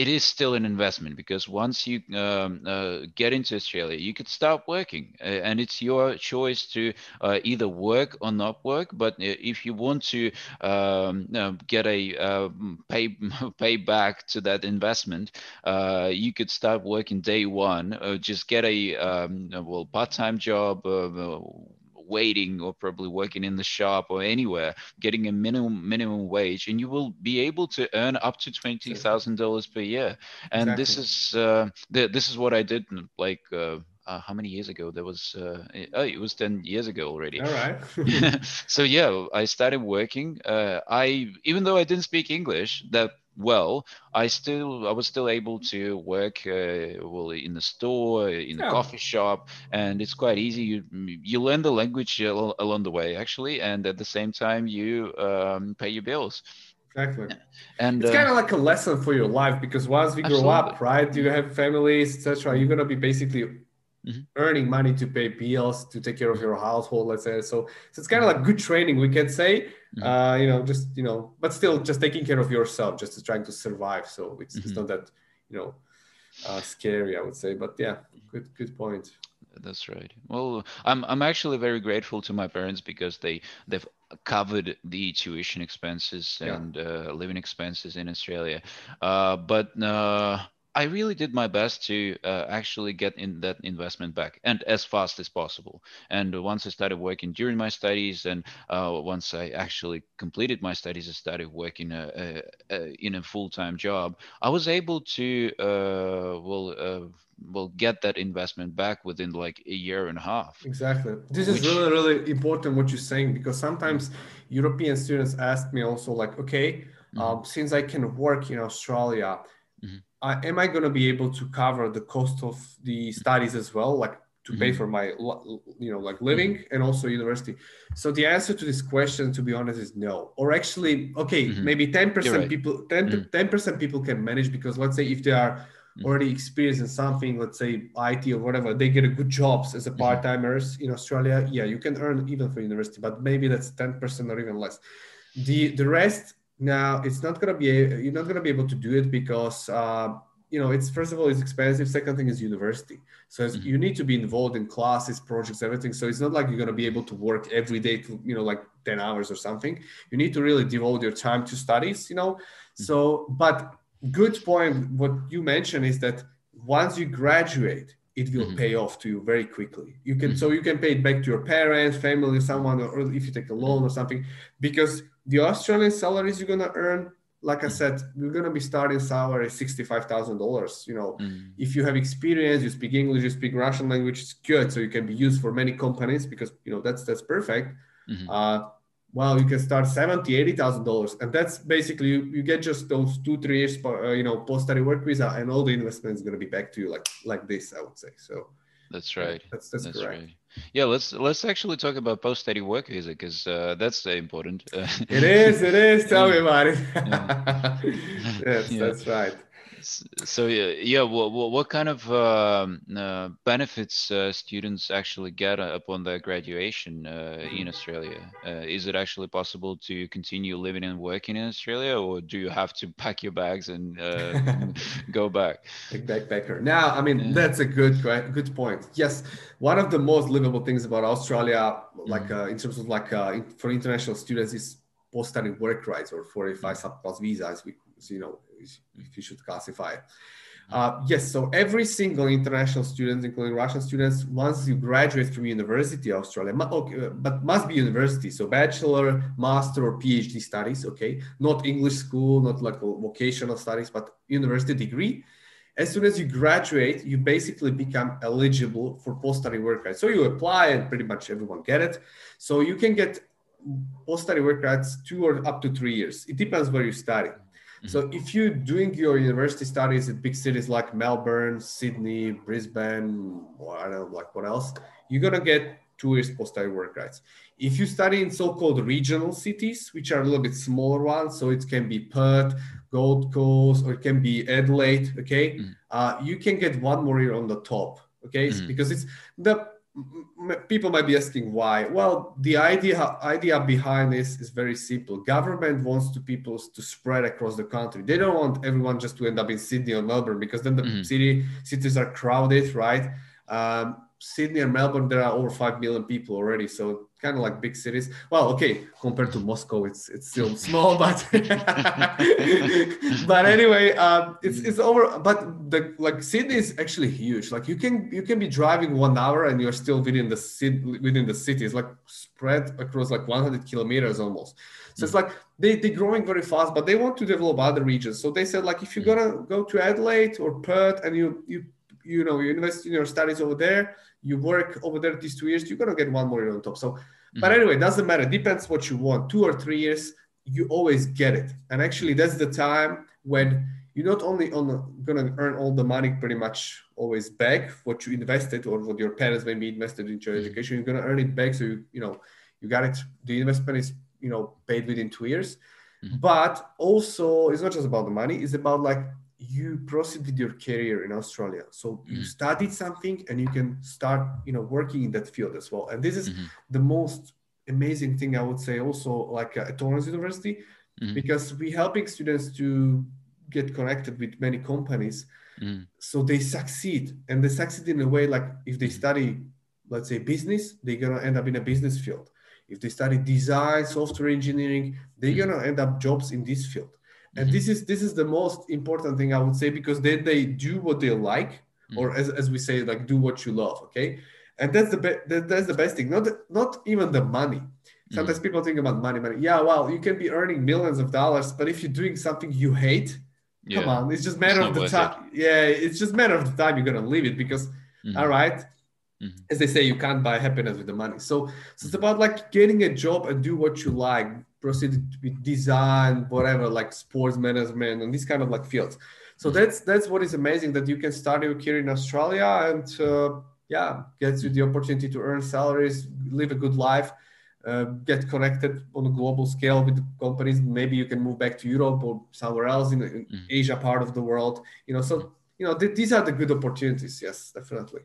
it is still an investment because once you um, uh, get into Australia, you could start working, uh, and it's your choice to uh, either work or not work. But uh, if you want to um, uh, get a uh, pay pay back to that investment, you could start working day one. just get a um, well part time job waiting or probably working in the shop or anywhere, getting a minimum minimum wage, and you will be able to earn up to twenty thousand dollars per year. And exactly. this is uh, the, this is what I did like. Uh, uh, how many years ago? There was uh, oh, it was ten years ago already. All right. so yeah, I started working. Uh, I even though I didn't speak English, that well, I still I was still able to work uh, well in the store, in the yeah. coffee shop, and it's quite easy. You you learn the language along the way actually, and at the same time you um, pay your bills. Exactly. And it's uh, kind of like a lesson for your life because once we absolutely. grow up, right, you have families, etc. You're gonna be basically mm-hmm. earning money to pay bills, to take care of your household, let's say. So, so it's kind of like good training, we can say. Mm-hmm. Uh, you know, just you know, but still just taking care of yourself, just trying to survive. So it's, mm-hmm. it's not that you know uh, scary, I would say. But yeah, good good point. That's right. Well, I'm I'm actually very grateful to my parents because they they've covered the tuition expenses and uh, living expenses in Australia. Uh, but uh, I really did my best to uh, actually get in that investment back and as fast as possible. And once I started working during my studies, and uh, once I actually completed my studies, I started working a, a, a, in a full-time job. I was able to uh, well uh, well get that investment back within like a year and a half. Exactly. This which... is really really important what you're saying because sometimes European students ask me also like, okay, mm-hmm. um, since I can work in Australia. Mm-hmm am I going to be able to cover the cost of the studies as well, like to mm-hmm. pay for my, you know, like living mm-hmm. and also university? So the answer to this question, to be honest, is no. Or actually, okay, mm-hmm. maybe ten percent right. people, 10 mm-hmm. percent people can manage because let's say if they are mm-hmm. already experienced in something, let's say IT or whatever, they get a good jobs as a mm-hmm. part timers in Australia. Yeah, you can earn even for university, but maybe that's ten percent or even less. The the rest now it's not gonna be you're not gonna be able to do it because uh, you know it's first of all it's expensive. Second thing is university, so mm-hmm. you need to be involved in classes, projects, everything. So it's not like you're gonna be able to work every day to you know like ten hours or something. You need to really devote your time to studies. You know, mm-hmm. so but good point. What you mentioned is that once you graduate, it will mm-hmm. pay off to you very quickly. You can mm-hmm. so you can pay it back to your parents, family, someone, or if you take a loan or something, because the Australian salaries you're gonna earn, like I said, you're gonna be starting salary sixty-five thousand dollars. You know, mm. if you have experience, you speak English, you speak Russian language, it's good. So you can be used for many companies because you know that's that's perfect. Mm-hmm. Uh, well, you can start seventy, eighty thousand dollars, and that's basically you, you get just those two, three years, uh, you know, post-study work visa, and all the investment is gonna be back to you like like this. I would say so. That's right. That's that's, that's correct. Right. Yeah, let's let's actually talk about post-study work visa because uh, that's important. it is. It is. Tell me about it. yes, yeah. that's right. So yeah, what, what kind of um, uh, benefits uh, students actually get upon their graduation uh, in Australia? Uh, is it actually possible to continue living and working in Australia, or do you have to pack your bags and uh, go back? Backpacker. Now, I mean, yeah. that's a good good point. Yes, one of the most livable things about Australia, like mm. in terms of like for international students, is post-study work rights or 45 subclass visas. We, you know if you should classify it. Uh, yes, so every single international student, including Russian students, once you graduate from University Australia, okay, uh, but must be university, so bachelor, master, or PhD studies, okay, not English school, not like vocational studies, but university degree. As soon as you graduate, you basically become eligible for post-study work rights. So you apply, and pretty much everyone get it. So you can get post-study work rights two or up to three years. It depends where you study. So mm-hmm. if you're doing your university studies in big cities like Melbourne, Sydney, Brisbane, or I don't know, like what else, you're gonna get two years post-study work rights. If you study in so-called regional cities, which are a little bit smaller ones, so it can be Perth, Gold Coast, or it can be Adelaide, okay, mm-hmm. uh, you can get one more year on the top, okay, mm-hmm. because it's the people might be asking why. Well the idea idea behind this is very simple. Government wants to people to spread across the country. They don't want everyone just to end up in sydney or melbourne because then the mm-hmm. city cities are crowded right? Um, Sydney and Melbourne, there are over five million people already, so kind of like big cities. Well, okay, compared to Moscow, it's it's still small, but but anyway, um, it's it's over. But the like Sydney is actually huge. Like you can you can be driving one hour and you're still within the city within the city. It's like spread across like 100 kilometers almost. So it's like they they're growing very fast, but they want to develop other regions. So they said like if you're gonna go to Adelaide or Perth and you you you know you invest in your studies over there you work over there these two years, you're gonna get one more year on top. So, mm-hmm. but anyway, doesn't matter. Depends what you want. Two or three years, you always get it. And actually, that's the time when you're not only on gonna earn all the money pretty much always back what you invested or what your parents maybe invested into your mm-hmm. education. You're gonna earn it back. So you you know you got it. The investment is you know paid within two years. Mm-hmm. But also, it's not just about the money. It's about like you proceed with your career in Australia. So mm-hmm. you studied something and you can start, you know, working in that field as well. And this is mm-hmm. the most amazing thing I would say also like at Torrens University, mm-hmm. because we're helping students to get connected with many companies. Mm. So they succeed and they succeed in a way like if they study, let's say business, they're gonna end up in a business field. If they study design, software engineering, they're mm. gonna end up jobs in this field and mm-hmm. this is this is the most important thing i would say because then they do what they like mm-hmm. or as, as we say like do what you love okay and that's the be- that, that's the best thing not not even the money sometimes mm-hmm. people think about money money yeah well you can be earning millions of dollars but if you're doing something you hate yeah. come on it's just matter it's of the time it. yeah it's just matter of the time you're gonna leave it because mm-hmm. all right Mm-hmm. as they say you can't buy happiness with the money so, so it's mm-hmm. about like getting a job and do what you like proceed with design, whatever, like sports management and these kind of like fields. So mm-hmm. that's that's what is amazing that you can start your career in Australia and uh, yeah, gets you the opportunity to earn salaries, live a good life, uh, get connected on a global scale with companies. Maybe you can move back to Europe or somewhere else in, in mm. Asia part of the world. You know, so you know th- these are the good opportunities. Yes, definitely.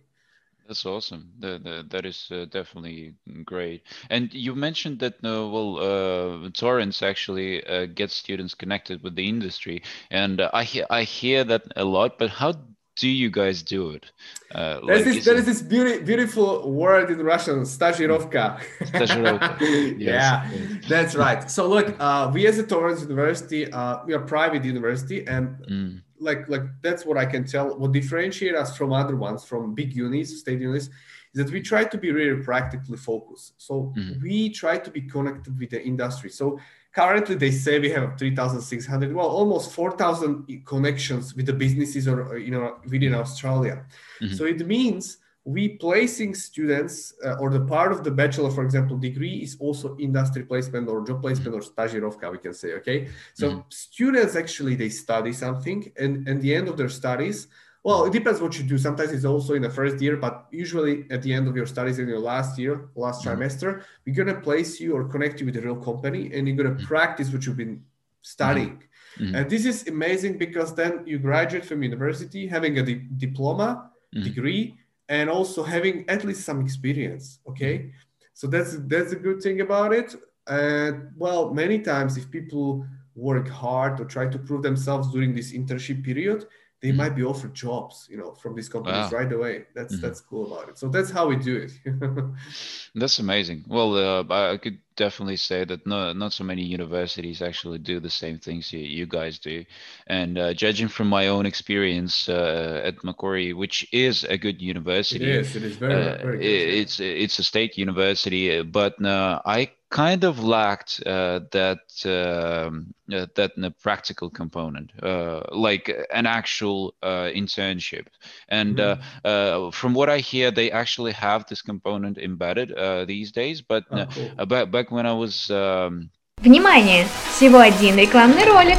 That's awesome. That that, that is uh, definitely great. And you mentioned that uh, well, uh, actually uh, gets students connected with the industry, and I hear I hear that a lot. But how do you guys do it? Uh, like, this, there is this beauty, beautiful word in Russian, stajirovka. Stajirovka. yes. Yeah, that's right. So look, uh, we as a Torrens University, uh, we are private university, and mm like like that's what I can tell. What differentiate us from other ones, from big unis, state unis, is that we try to be really practically focused. So mm-hmm. we try to be connected with the industry. So currently they say we have 3,600, well, almost 4,000 connections with the businesses or you know within Australia. Mm-hmm. So it means we placing students uh, or the part of the bachelor for example degree is also industry placement or job placement or stajirovka we can say okay so mm-hmm. students actually they study something and at the end of their studies well it depends what you do sometimes it's also in the first year but usually at the end of your studies in your last year last mm-hmm. trimester we're going to place you or connect you with a real company and you're going to mm-hmm. practice what you've been studying Mm-hmm. And this is amazing because then you graduate from university having a di- diploma, mm-hmm. degree, and also having at least some experience. Okay, so that's that's a good thing about it. And well, many times if people work hard or try to prove themselves during this internship period, they mm-hmm. might be offered jobs, you know, from these companies wow. right away. That's mm-hmm. that's cool about it. So that's how we do it. that's amazing. Well, uh, I could definitely say that no, not so many universities actually do the same things you, you guys do. And uh, judging from my own experience uh, at Macquarie, which is a good university, it is. It is very, uh, very good. It's it's a state university, but uh, I kind of lacked uh, that um, uh, that practical component, uh, like an actual uh, internship. And mm. from what I hear, they actually have this component embedded these days. But oh, cool. back back when I was um... Внимание! Всего один рекламный ролик.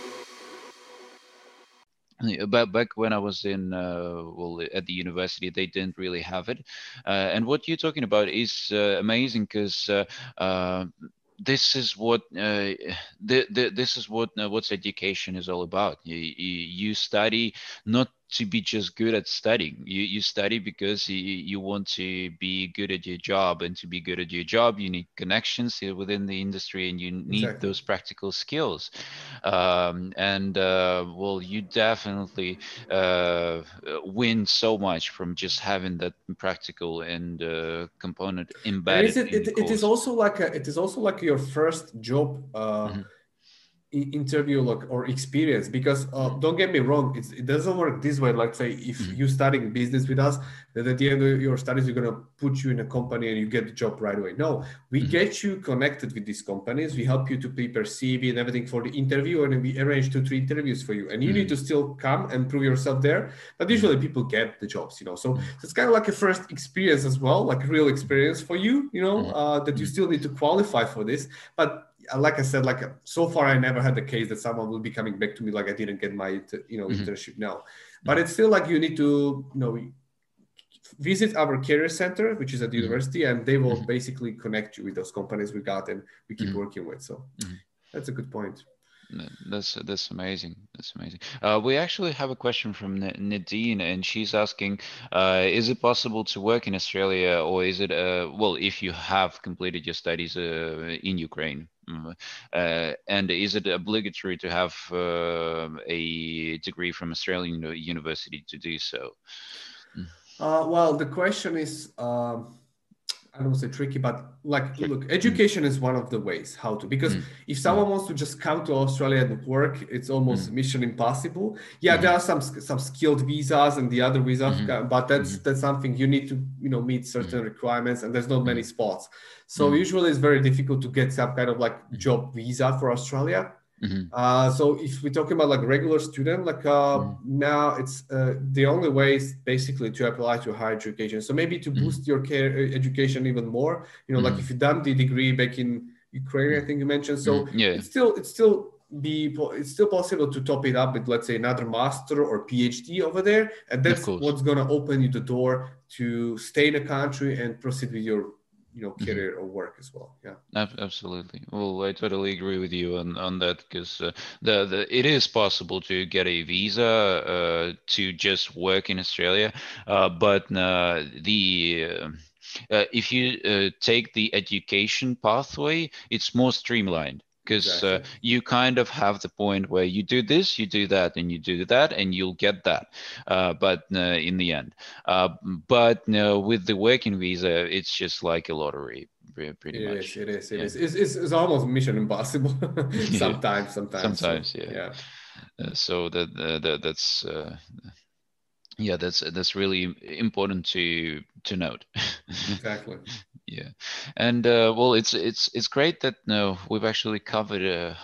back back when I was in uh, well at the university, they didn't really have it. Uh, and what you're talking about is uh, amazing because uh, uh, this is what uh, the, the, this is what uh, what's education is all about. You, you study not to be just good at studying. You, you study because you, you want to be good at your job, and to be good at your job, you need connections within the industry, and you need exactly. those practical skills. Um, and uh, well, you definitely uh, win so much from just having that practical and uh, component embedded. It, it, it is also like a, it is also like your first job. Uh, mm-hmm interview like or experience because uh, don't get me wrong it doesn't work this way like say if mm-hmm. you're studying business with us then at the end of your studies we're going to put you in a company and you get the job right away no we mm-hmm. get you connected with these companies we help you to prepare cv and everything for the interview and we arrange two three interviews for you and you mm-hmm. need to still come and prove yourself there but usually mm-hmm. people get the jobs you know so, mm-hmm. so it's kind of like a first experience as well like a real experience for you you know mm-hmm. uh, that you still need to qualify for this but like I said, like so far, I never had the case that someone will be coming back to me like I didn't get my you know mm-hmm. internship now. But it's still like you need to you know visit our career center, which is at the mm-hmm. university, and they will mm-hmm. basically connect you with those companies we got and we keep mm-hmm. working with. So mm-hmm. that's a good point. That's that's amazing. That's amazing. Uh, we actually have a question from Nadine, and she's asking, uh, "Is it possible to work in Australia, or is it uh, well if you have completed your studies uh, in Ukraine?" Mm, uh, and is it obligatory to have uh, a degree from Australian university to do so? Uh, well, the question is, um, I don't say tricky, but like, look, education is one of the ways how to, because mm. if someone wants to just come to Australia and work, it's almost mm. mission impossible. Yeah, mm. there are some some skilled visas and the other visas, mm-hmm. but that's mm-hmm. that's something you need to you know meet certain mm. requirements, and there's not many spots. So usually it's very difficult to get some kind of like job visa for Australia. Mm-hmm. Uh, so if we're talking about like regular student, like uh, mm-hmm. now it's uh, the only way is basically to apply to higher education. So maybe to mm-hmm. boost your care uh, education even more, you know, like mm-hmm. if you done the degree back in Ukraine, I think you mentioned. So mm-hmm. yeah. it's still it's still be it's still possible to top it up with let's say another master or PhD over there, and that's what's gonna open you the door to stay in the country and proceed with your you know career mm-hmm. or work as well yeah. Absolutely. Well i totally agree with you on, on that because uh, the, the it is possible to get a visa uh, to just work in australia uh, but uh, the uh, uh, if you take the education pathway it's more streamlined because exactly. uh, you kind of have the point where you do this, you do that, and you do that, and you'll get that. Uh, but uh, in the end, uh, but with the working visa, it's just like a lottery. Pretty it much. Is, it is. It yeah. is. It's, it's, it's, almost mission impossible. sometimes. Sometimes. Sometimes. So, yeah. yeah. Uh, so that, that that's uh, yeah that's that's really important to to note exactly yeah. And uh, well it's it's it's great that no we've actually covered uh,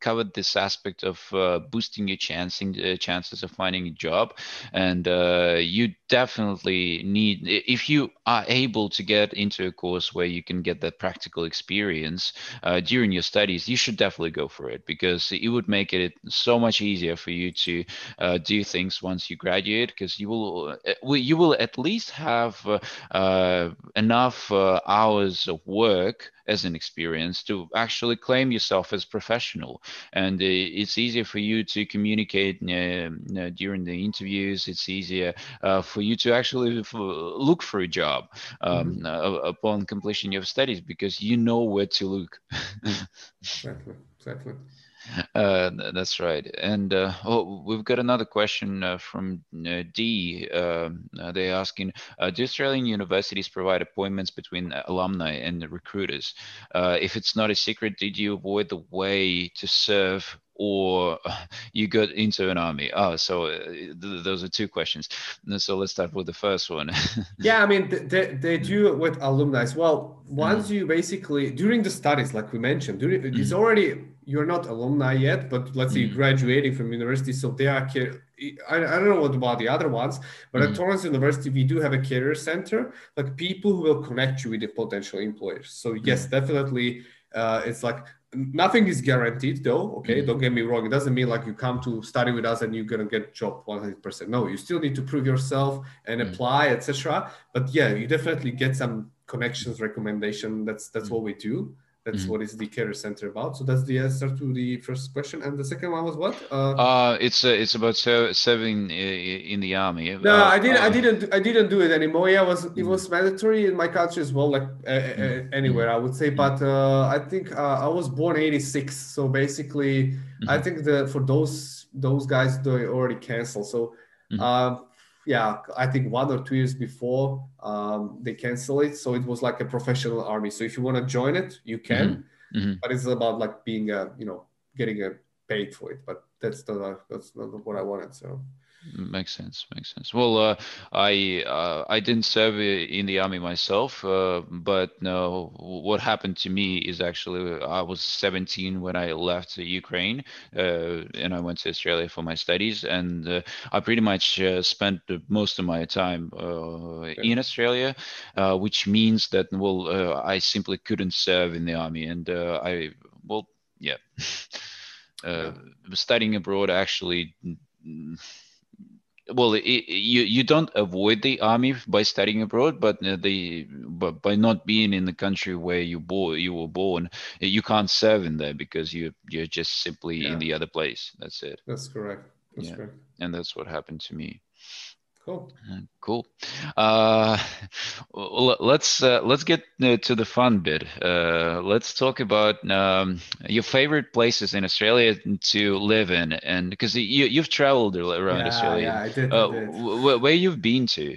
covered this aspect of uh, boosting your chancing uh, chances of finding a job, and uh, you definitely need if you are able to get into a course where you can get that practical experience uh, during your studies, you should definitely go for it because it would make it so much easier for you to uh, do things once you graduate because you will you will at least have enough hours of work as an experience to actually claim yourself as professional and uh, it's easier for you to communicate uh, uh, during the interviews. It's easier uh, for you to actually look for a job um, mm-hmm. upon completion of studies because you know where to look. Exactly. Exactly uh, that's right. And uh, oh, we've got another question uh, from uh, D. Um, uh, they're asking uh, Do Australian universities provide appointments between alumni and recruiters? if it's not a secret, did you avoid the way to serve or you got into an army? Oh, so th- those are two questions. So let's start with the first one. yeah, I mean, they, they do with alumni as well. Once mm. you basically, during the studies, like we mentioned, during, mm. it's already you're not alumni yet, but let's say mm. you're graduating from university, so they are. I, I don't know what about the other ones, but mm. at Torrens University we do have a career center, like people who will connect you with the potential employers. So yes, mm. definitely, uh, it's like nothing is guaranteed though. Okay, mm. don't get me wrong. It doesn't mean like you come to study with us and you're gonna get job 100. percent No, you still need to prove yourself and mm. apply, etc. But yeah, you definitely get some connections, recommendation. That's that's mm. what we do. That's mm-hmm. what is the career center about. So that's the answer to the first question. And the second one was what? Uh, uh it's uh, it's about serving in the army. No, uh, I didn't. I uh, didn't. I didn't do it anymore. Yeah, it was it mm-hmm. was mandatory in my country as well, like mm-hmm. anywhere I would say. But uh, I think uh, I was born '86, so basically, I mm-hmm. think that for those those guys they already canceled. So. Mm-hmm yeah, I think one or two years before um, they cancel it. So it was like a professional army. So if you want to join it, you can, mm-hmm. Mm-hmm. but it's about like being a, you know, getting a paid for it. But that's not that's not what I wanted. So Makes sense. Makes sense. Well, uh, I uh, I didn't serve in the army myself, uh, but no, what happened to me is actually I was 17 when I left Ukraine, uh, and I went to Australia for my studies, and uh, I pretty much uh, spent most of my time in Australia, which means that well, I simply couldn't serve in the army, and I well, yeah, yeah. studying abroad actually well it, you you don't avoid the army by studying abroad but uh, the but by not being in the country where you born you were born you can't serve in there because you you're just simply yeah. in the other place. That's it. That's correct. That's yeah. correct. And that's what happened to me Cool. Uh, cool. Uh, let's uh, let's get uh, to the fun bit. Uh, let's talk about um, your favorite places in Australia to live in, and because you you've traveled around yeah, Australia. Yeah, I did. I did. Wh- where you've been to?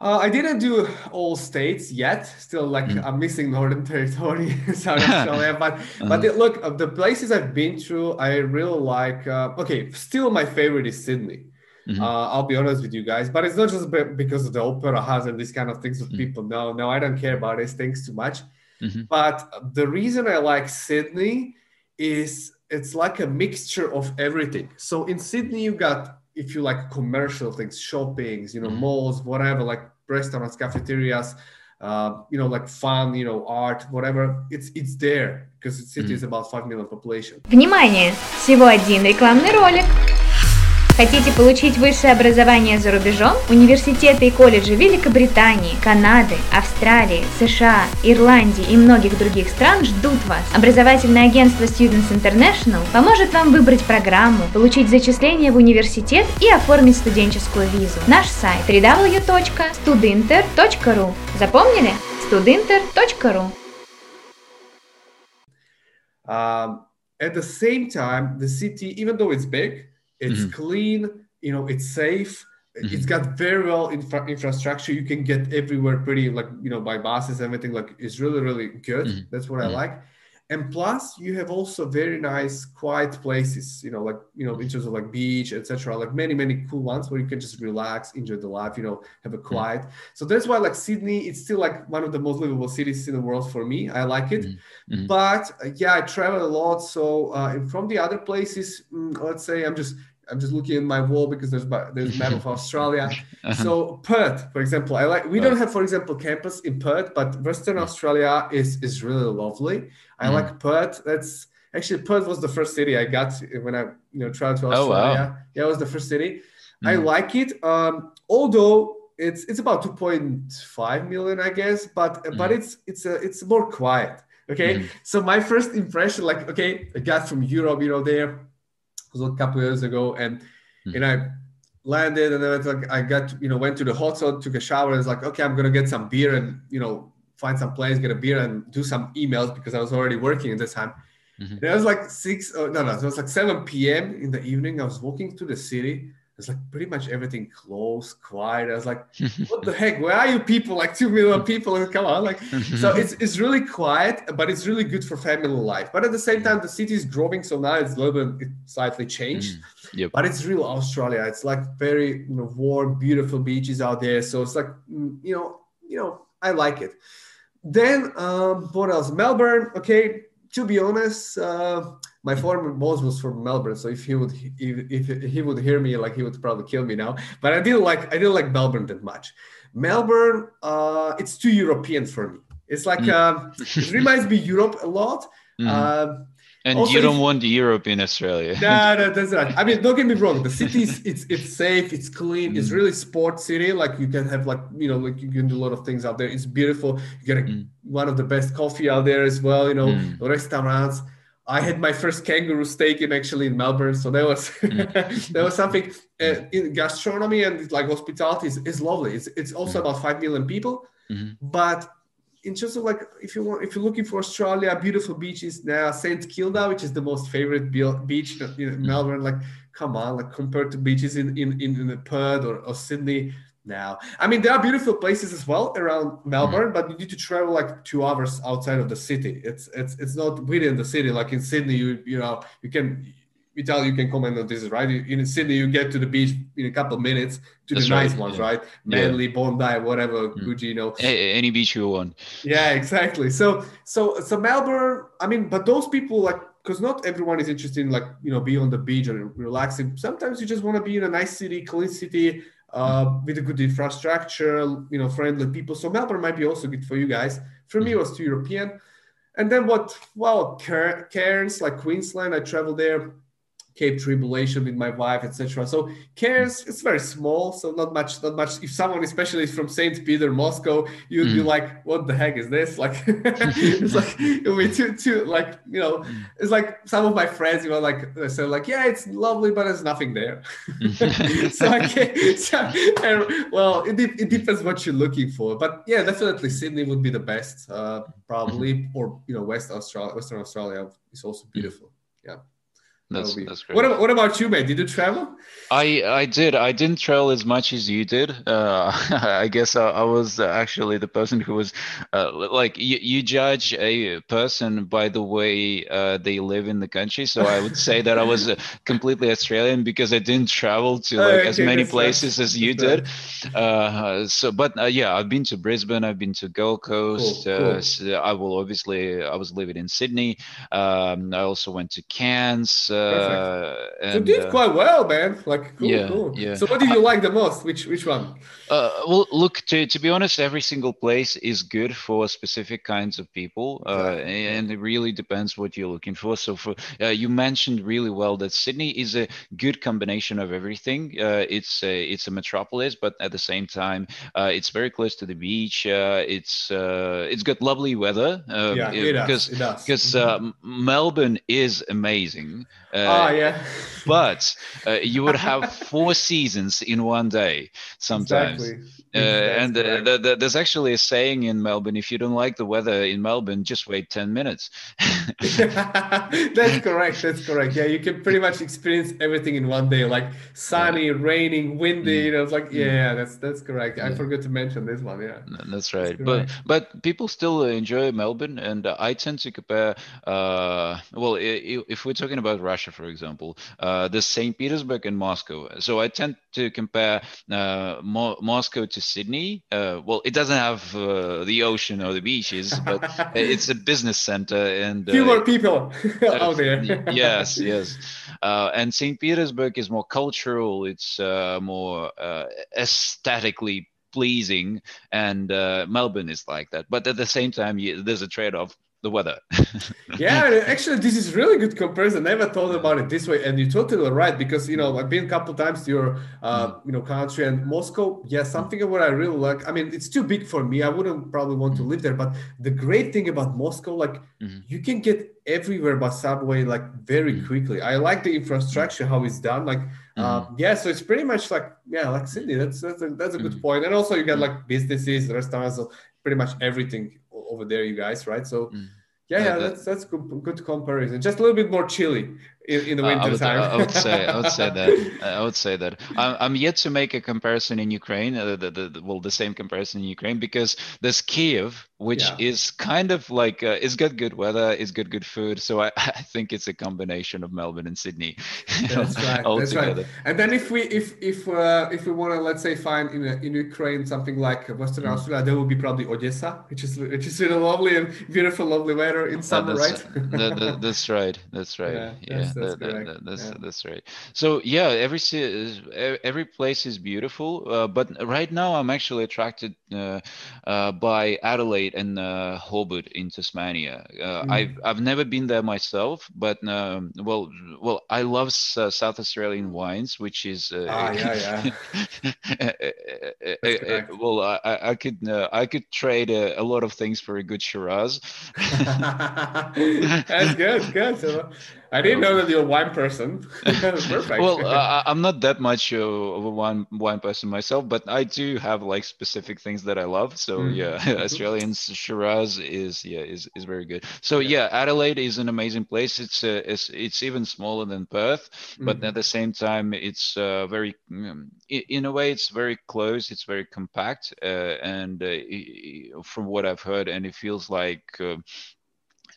Uh, I didn't do all states yet. Still, like mm. I'm missing Northern Territory, South Australia. But uh-huh. but it, look, the places I've been through, I really like. Uh, okay, still my favorite is Sydney. Mm-hmm. Uh, I'll be honest with you guys, but it's not just because of the opera house and these kind of things with mm-hmm. people. No, no, I don't care about these things too much. Mm-hmm. But the reason I like Sydney is it's like a mixture of everything. So in Sydney, you got if you like commercial things, shoppings, you know, mm-hmm. malls, whatever, like restaurants, cafeterias, uh, you know, like fun, you know, art, whatever. It's it's there because the city mm-hmm. is about five million population. Внимание! Всего один рекламный ролик. Хотите получить высшее образование за рубежом? Университеты и колледжи Великобритании, Канады, Австралии, США, Ирландии и многих других стран ждут вас. Образовательное агентство Students International поможет вам выбрать программу, получить зачисление в университет и оформить студенческую визу. Наш сайт www.studinter.ru Запомнили? studinter.ru um, At the same time, the city, even though it's big, it's mm-hmm. clean you know it's safe mm-hmm. it's got very well infra- infrastructure you can get everywhere pretty like you know by buses everything like it's really really good mm-hmm. that's what i mm-hmm. like and plus you have also very nice quiet places you know like you know in terms of like beach etc like many many cool ones where you can just relax enjoy the life you know have a quiet mm-hmm. so that's why like sydney it's still like one of the most livable cities in the world for me i like it mm-hmm. but uh, yeah i travel a lot so uh, from the other places mm, let's say i'm just I'm just looking at my wall because there's there's map of Australia. uh-huh. So Perth, for example, I like. We don't have, for example, campus in Perth, but Western Australia is is really lovely. I mm. like Perth. That's actually Perth was the first city I got when I you know traveled to Australia. Oh, wow. Yeah, it was the first city. Mm. I like it. Um, although it's it's about 2.5 million, I guess, but mm. but it's it's a it's more quiet. Okay, mm. so my first impression, like, okay, I got from Europe, you know, there was a couple years ago, and mm. and I landed and then it's like I got you know went to the hotel, took a shower, and it's like okay, I'm gonna get some beer and you know find some place, get a beer, and do some emails because I was already working at this time. Mm-hmm. And it was like six, oh, no, no, it was like 7 p.m. in the evening. I was walking to the city it's like pretty much everything closed, quiet. I was like, what the heck? Where are you people? Like two million people. Come on. Like, so it's, it's really quiet, but it's really good for family life. But at the same time, the city is growing. So now it's a little bit slightly changed. Mm, yep. But it's real Australia. It's like very you know, warm, beautiful beaches out there. So it's like, mm, you know, you know, I like it. Then um, what else? Melbourne. Okay. To be honest, uh, my former boss was from Melbourne, so if he would if, if he would hear me, like he would probably kill me now. But I didn't like I didn't like Melbourne that much. Melbourne, uh, it's too European for me. It's like mm. uh, it reminds me Europe a lot. Mm. Uh, and also, you don't want Europe in Australia. No, no, that's right. I mean, don't get me wrong. The city is it's it's safe, it's clean, mm. it's really sports city. Like you can have like you know like you can do a lot of things out there. It's beautiful. You get a, mm. one of the best coffee out there as well. You know, mm. restaurants I had my first kangaroo steak in actually in Melbourne, so that was mm. that was something. Uh, in gastronomy and like hospitality is, is lovely. It's it's also mm. about five million people, mm-hmm. but in terms of like if you want if you're looking for Australia, beautiful beaches now St Kilda, which is the most favorite beach in mm. Melbourne. Like come on, like compared to beaches in in in, in Perth or, or Sydney, now. I mean, there are beautiful places as well around Melbourne, mm. but you need to travel like two hours outside of the city. It's it's it's not within the city. Like in Sydney, you you know you can. Vital, you can comment on this, right? In Sydney, you get to the beach in a couple of minutes to That's the right. nice ones, yeah. right? Manly, yeah. Bondi, whatever, mm. You know. Any beach you want. Yeah, exactly. So, so, so Melbourne. I mean, but those people like because not everyone is interested in like you know being on the beach and relaxing. Sometimes you just want to be in a nice city, clean city, uh, with a good infrastructure, you know, friendly people. So Melbourne might be also good for you guys. For me, it was too European. And then what? Well, Cairns, like Queensland, I traveled there Cape Tribulation with my wife, etc. So Cairns, it's very small, so not much, not much. If someone, especially from Saint Peter, Moscow, you'd mm. be like, "What the heck is this?" Like, it's like it would be too, too, like you know, it's like some of my friends, you know, like they said, like, "Yeah, it's lovely, but there's nothing there." so I can't. So, and, well, it, it depends what you're looking for, but yeah, definitely Sydney would be the best, uh, probably, mm-hmm. or you know, West Australia, Western Australia is also beautiful. Yeah. That's, be... that's great. What about, what about you, man? Did you travel? I I did. I didn't travel as much as you did. Uh, I guess I, I, was actually the person who was uh, like you, you judge a person by the way uh, they live in the country. So I would say that I was completely Australian because I didn't travel to like okay, as many places as you did. Uh, so, but uh, yeah, I've been to Brisbane. I've been to Gold Coast. Cool, cool. Uh, so I will obviously. I was living in Sydney. Um, I also went to Cairns. Uh, and, you did uh, quite well, man. Like, cool, yeah, cool. Yeah. So, what did you like the most? Which which one? Uh, well, look to to be honest, every single place is good for specific kinds of people, uh, and it really depends what you're looking for. So, for uh, you mentioned really well that Sydney is a good combination of everything. Uh, it's a it's a metropolis, but at the same time, uh, it's very close to the beach. Uh, it's uh, it's got lovely weather. Uh, yeah, it because does. because uh, Melbourne is amazing. Uh, oh yeah. but uh, you would have four seasons in one day sometimes. Exactly. Uh, and uh, the, the, there's actually a saying in Melbourne: if you don't like the weather in Melbourne, just wait ten minutes. that's correct. That's correct. Yeah, you can pretty much experience everything in one day, like sunny, raining, windy. Mm. You know, it's like mm. yeah, that's that's correct. Yeah. I forgot to mention this one. Yeah, that's right. That's but but people still enjoy Melbourne, and I tend to compare. Uh, well, if we're talking about Russia, for example, uh, the St. Petersburg and Moscow. So I tend to compare uh, Mo- Moscow to Sydney. Uh, well, it doesn't have uh, the ocean or the beaches, but it's a business center and uh, fewer people out there. yes, yes. Uh, and St. Petersburg is more cultural. It's uh, more aesthetically pleasing, and Melbourne is like that. But at the same time, there's a trade-off the weather. yeah, actually, this is really good comparison. Never thought about it this way, and you're totally right because you know I've been a couple times to your uh, mm. you know country and Moscow. Yeah, something of what I really like. I mean, it's too big for me. I wouldn't probably want to mm. live there. But the great thing about Moscow, like mm-hmm. you can get everywhere by subway like very quickly. I like the infrastructure how it's done. Like uh, yeah, so it's pretty much like yeah, like Sydney. That's that's a, that's a good point. And also you get like businesses, restaurants, pretty much everything over there, you guys, right? So. Mm. Yeah, yeah, that's that's good, good comparison. Just a little bit more chilly in, in the winter I would, time. I would say, I would say that. I would say that. I'm, I'm yet to make a comparison in Ukraine. Uh, the, the, the, well, the same comparison in Ukraine because there's Kiev, which yeah. is kind of like uh, it's got good weather, it's got good food. So I, I think it's a combination of Melbourne and Sydney. That's right. that's right. And then if we if if uh, if we want to let's say find in in Ukraine something like Western mm. Australia, there will be probably Odessa, which is which is really lovely and beautiful, lovely weather in summer, that's, right? that, that's right. That's right. Yeah. yeah that's, that, that, that's yeah. that's right. So yeah, every every place is beautiful. Uh, but right now, I'm actually attracted uh, uh, by Adelaide and uh, Hobart in Tasmania. Mm. I've I've never been there myself, but um, well, well, I love South Australian wines, which is ah, yeah, yeah. well, I, I could I could trade a, a, lot of things for a good Shiraz. That's good, good. So I didn't know that you're a wine person. Perfect. well, uh, I'm not that much of a wine wine person myself, but I do have like specific things that I love. So mm. yeah, Australian Shiraz is yeah is, is very good. So yeah. yeah, Adelaide is an amazing place. It's uh, it's, it's even smaller than Perth, but mm. at the same time, it's uh, very um, in a way it's very close. It's very compact, uh, and uh, from what I've heard, and it feels like uh,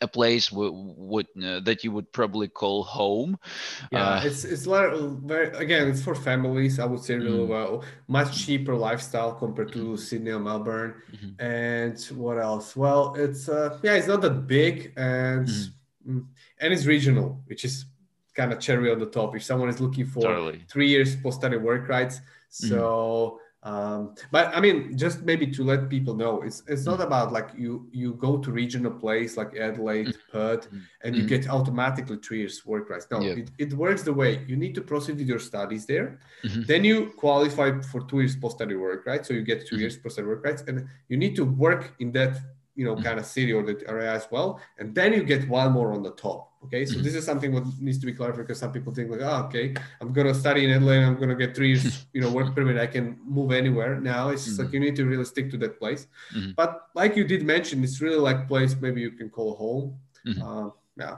a place w- would uh, that you would probably call home. Yeah, uh, it's it's very again it's for families. I would say really mm-hmm. well, much cheaper lifestyle compared to mm-hmm. Sydney or Melbourne. Mm-hmm. And what else? Well, it's uh, yeah, it's not that big and mm-hmm. Mm, and it's regional, which is kind of cherry on the top. If someone is looking for totally. three years post study work rights, mm-hmm. so um, but i mean just maybe to let people know it's it's not mm. about like you you go to regional place like adelaide mm. perth and you get automatically three years work rights no yeah. it, it works the way you need to proceed with your studies there mm-hmm. then you qualify for two years post-study work right so you get 2 mm-hmm. years post-study work rights and you need to work in that you know mm-hmm. kind of city or the area as well and then you get one more on the top Okay, so mm-hmm. this is something what needs to be clarified because some people think like, oh, okay, I'm gonna study in Adelaide, I'm gonna get three years, you know, work permit, I can move anywhere. Now it's mm-hmm. like you need to really stick to that place. Mm-hmm. But like you did mention, it's really like place maybe you can call home. Uh, yeah,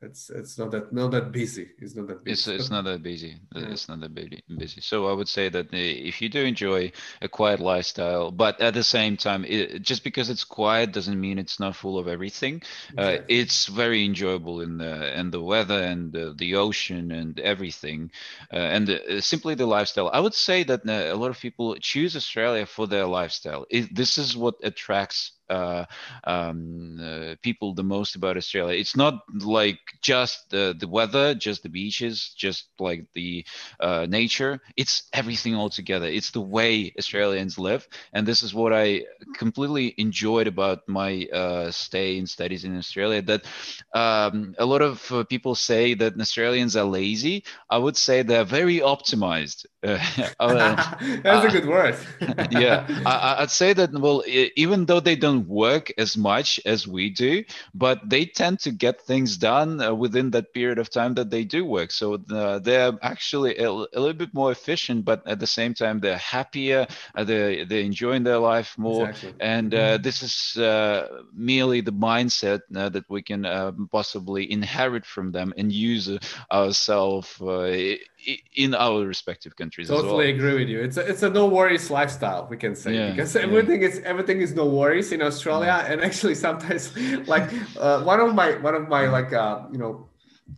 it's it's not that not that busy. It's not that busy. It's, it's not that busy. It's not that busy. So I would say that if you do enjoy a quiet lifestyle, but at the same time, it, just because it's quiet doesn't mean it's not full of everything. Uh, exactly. Uh, it's very enjoyable in the and the weather and the, the ocean and everything, uh, and the, uh, simply the lifestyle. I would say that uh, a lot of people choose Australia for their lifestyle. It, this is what attracts uh, um, uh, people the most about Australia. It's not like just the, the weather, just the beaches, just like the uh, nature. It's everything all together. It's the way Australians live. And this is what I completely enjoyed about my uh, stay and studies in Australia. That um, a lot of uh, people say that Australians are lazy. I would say they're very optimized. That's a good word. yeah, I, I'd say that, well, even though they don't don't work as much as we do, but they tend to get things done uh, within that period of time that they do work. So the, they're actually a, a, little bit more efficient, but at the same time they're happier. Uh, they they're enjoying their life more, exactly. and uh, mm-hmm. this is uh, merely the mindset uh, that we can possibly inherit from them and use ourselves in our respective countries. Totally well. agree with you. It's a, it's a no worries lifestyle, we can say, yeah, because everything yeah. is everything is no worries in Australia. Yeah. And actually, sometimes like uh, one of my one of my like uh, you know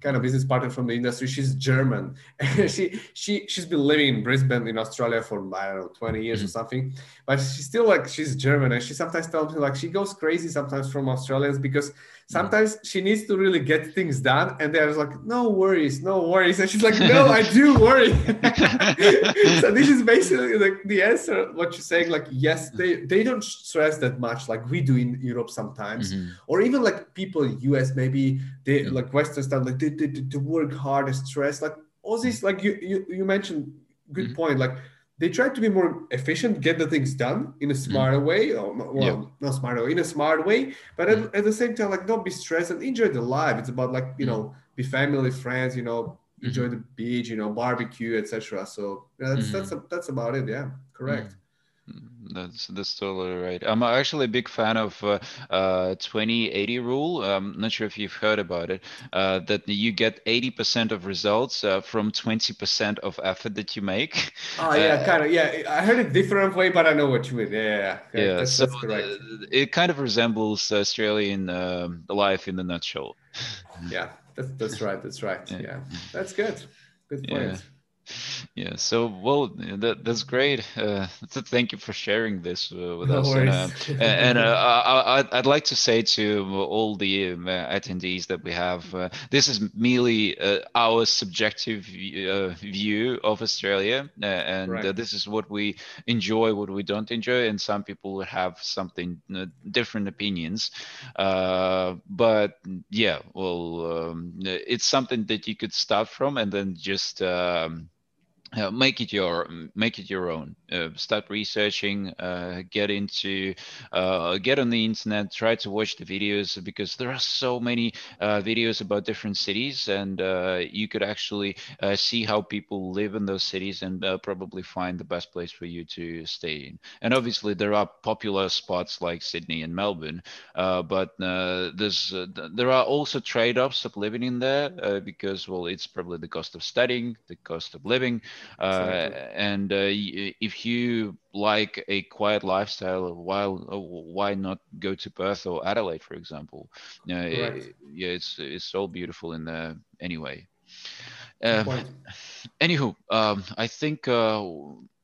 kind of business partner from the industry. She's German. she she she's been living in Brisbane in Australia for I don't know 20 years mm-hmm. or something. But she's still like she's German and she sometimes tells me like she goes crazy sometimes from Australians because sometimes she needs to really get things done and they're like no worries no worries and she's like no i do worry so this is basically like the answer what you're saying like yes they they don't stress that much like we do in europe sometimes mm-hmm. or even like people in us maybe they mm-hmm. like western stuff like they, they, they work hard and stress like aussies like you you, you mentioned good mm-hmm. point like they try to be more efficient, get the things done in a mm-hmm. smarter mm. way, or well, yeah. not smarter, in a smart way. But at, mm. at, the same time, like don't be stressed and enjoy the life. It's about like you mm. know, be family, friends, you know, enjoy mm-hmm. the beach, you know, barbecue, etc. So that's mm-hmm. that's a, that's about it. Yeah, correct. That's that's totally right. I'm actually a big fan of uh, uh, 2080 rule. I'm not sure if you've heard about it. Uh, that you get 80% of results uh, from 20% of effort that you make. Oh yeah, uh, kind of. Yeah, I heard it different way, but I know what you mean. Yeah, yeah. Yeah, yeah that's, so that's correct. It kind of resembles Australian um, life in a nutshell. yeah, that's that's right. That's right. Yeah, yeah. that's good. Good point. Yeah yeah so well that, that's great. Uh, thank you for sharing this uh, with no us. And, uh, and uh, I, would like to say to all the um, attendees that we have uh, this is merely uh, our subjective view of australia and right. this is what we enjoy what we don't enjoy and some people have something different opinions. But yeah well um, it's something that you could start from and then just um, uh, make it your make it your own. Uh, start researching uh, get into uh, get on the internet try to watch the videos because there are so many uh, videos about different cities and uh, you could actually see how people live in those cities and probably find the best place for you to stay in. And obviously there are popular spots like sydney and melbourne but there's there are also trade-offs of living in there because well it's probably the cost of studying the cost of living and uh, if you like a quiet lifestyle, while uh, why not go to Perth or Adelaide, for example? It, yeah, it's it's all beautiful in there anyway. Um, anywho, um, I think uh,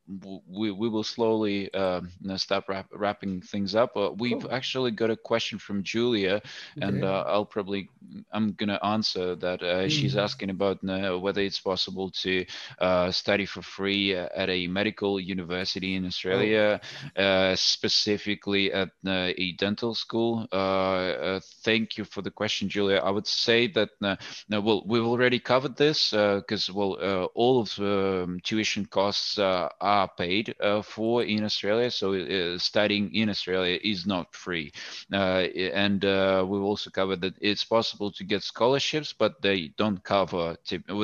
we, we will slowly uh, start wrap, wrapping things up. Uh, we've cool. actually got a question from Julia, and uh, I'll probably I'm gonna answer that. Mm. She's asking about uh, whether it's possible to uh, study for free at a medical university in Australia, oh. specifically at a dental school. thank you for the question, Julia. I would say that well we've already covered this because well all of um, tuition costs are are paid uh, for in Australia. So uh, studying in Australia is not free. Uh, and uh, we've also covered that it's possible to get scholarships, but they don't cover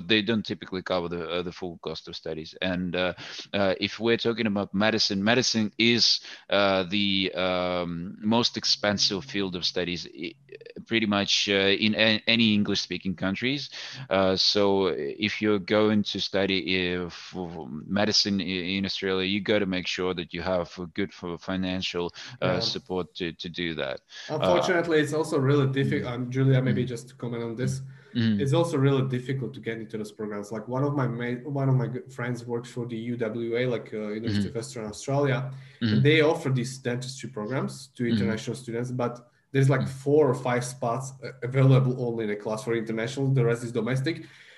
they don't typically cover the uh, the full cost of studies. And uh, if we're talking about medicine, medicine is the um, most expensive field of studies, pretty much in a- any English-speaking countries. so if you're going to study medicine in in Australia, you got to make sure that you have good for financial uh, yeah. support to, to do that. Unfortunately, uh, it's also really difficult. Um, Julia, maybe mm. just to comment on this. Mm. It's also really difficult to get into those programs. Like one of my mate, one of my good friends works for the UWA, like uh, University mm of Western Australia, mm and they offer these dentistry programs to mm-hmm. international students. But there's like mm. four or five spots uh, available only in a class for international. The rest is domestic.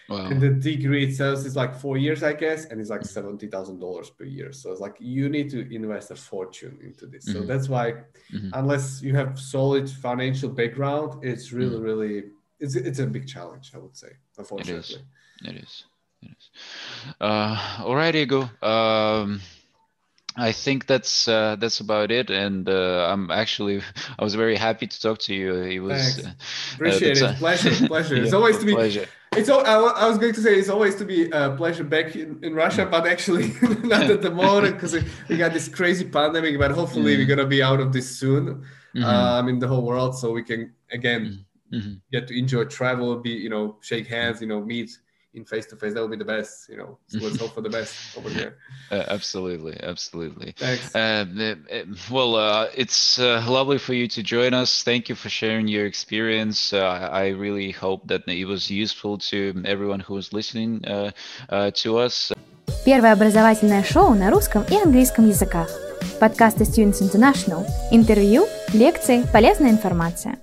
Wow. And the degree itself is like four years, I guess, and it's like seventy thousand dollars per year. So it's like you need to invest a fortune into this. Mm-hmm. So that's why, mm-hmm. unless you have solid financial background, it's really, mm-hmm. really it's it's a big challenge. I would say, unfortunately. It is. It is. It is. Uh, all right, Ego. Um, I think that's uh, that's about it, and uh, I'm actually I was very happy to talk to you. It was uh, appreciate it, pleasure, pleasure. yeah, it's always to be. Pleasure. It's all, I, was going to say it's always to be a pleasure back in, in Russia, but actually not at the moment because we got this crazy pandemic. But hopefully mm. we're gonna be out of this soon. Mm-hmm. Um, in the whole world, so we can again mm-hmm. get to enjoy travel, be you know shake hands, you know meet in face to face that would be the best you know so let's hope for the best over here uh, absolutely absolutely thanks uh, well uh, it's uh, lovely for you to join us thank you for sharing your experience uh, i really hope that it was useful to everyone who was listening uh, to us Первое образовательное шоу на русском и английском языках. Подкасты Students International. Интервью, лекции, полезная информация.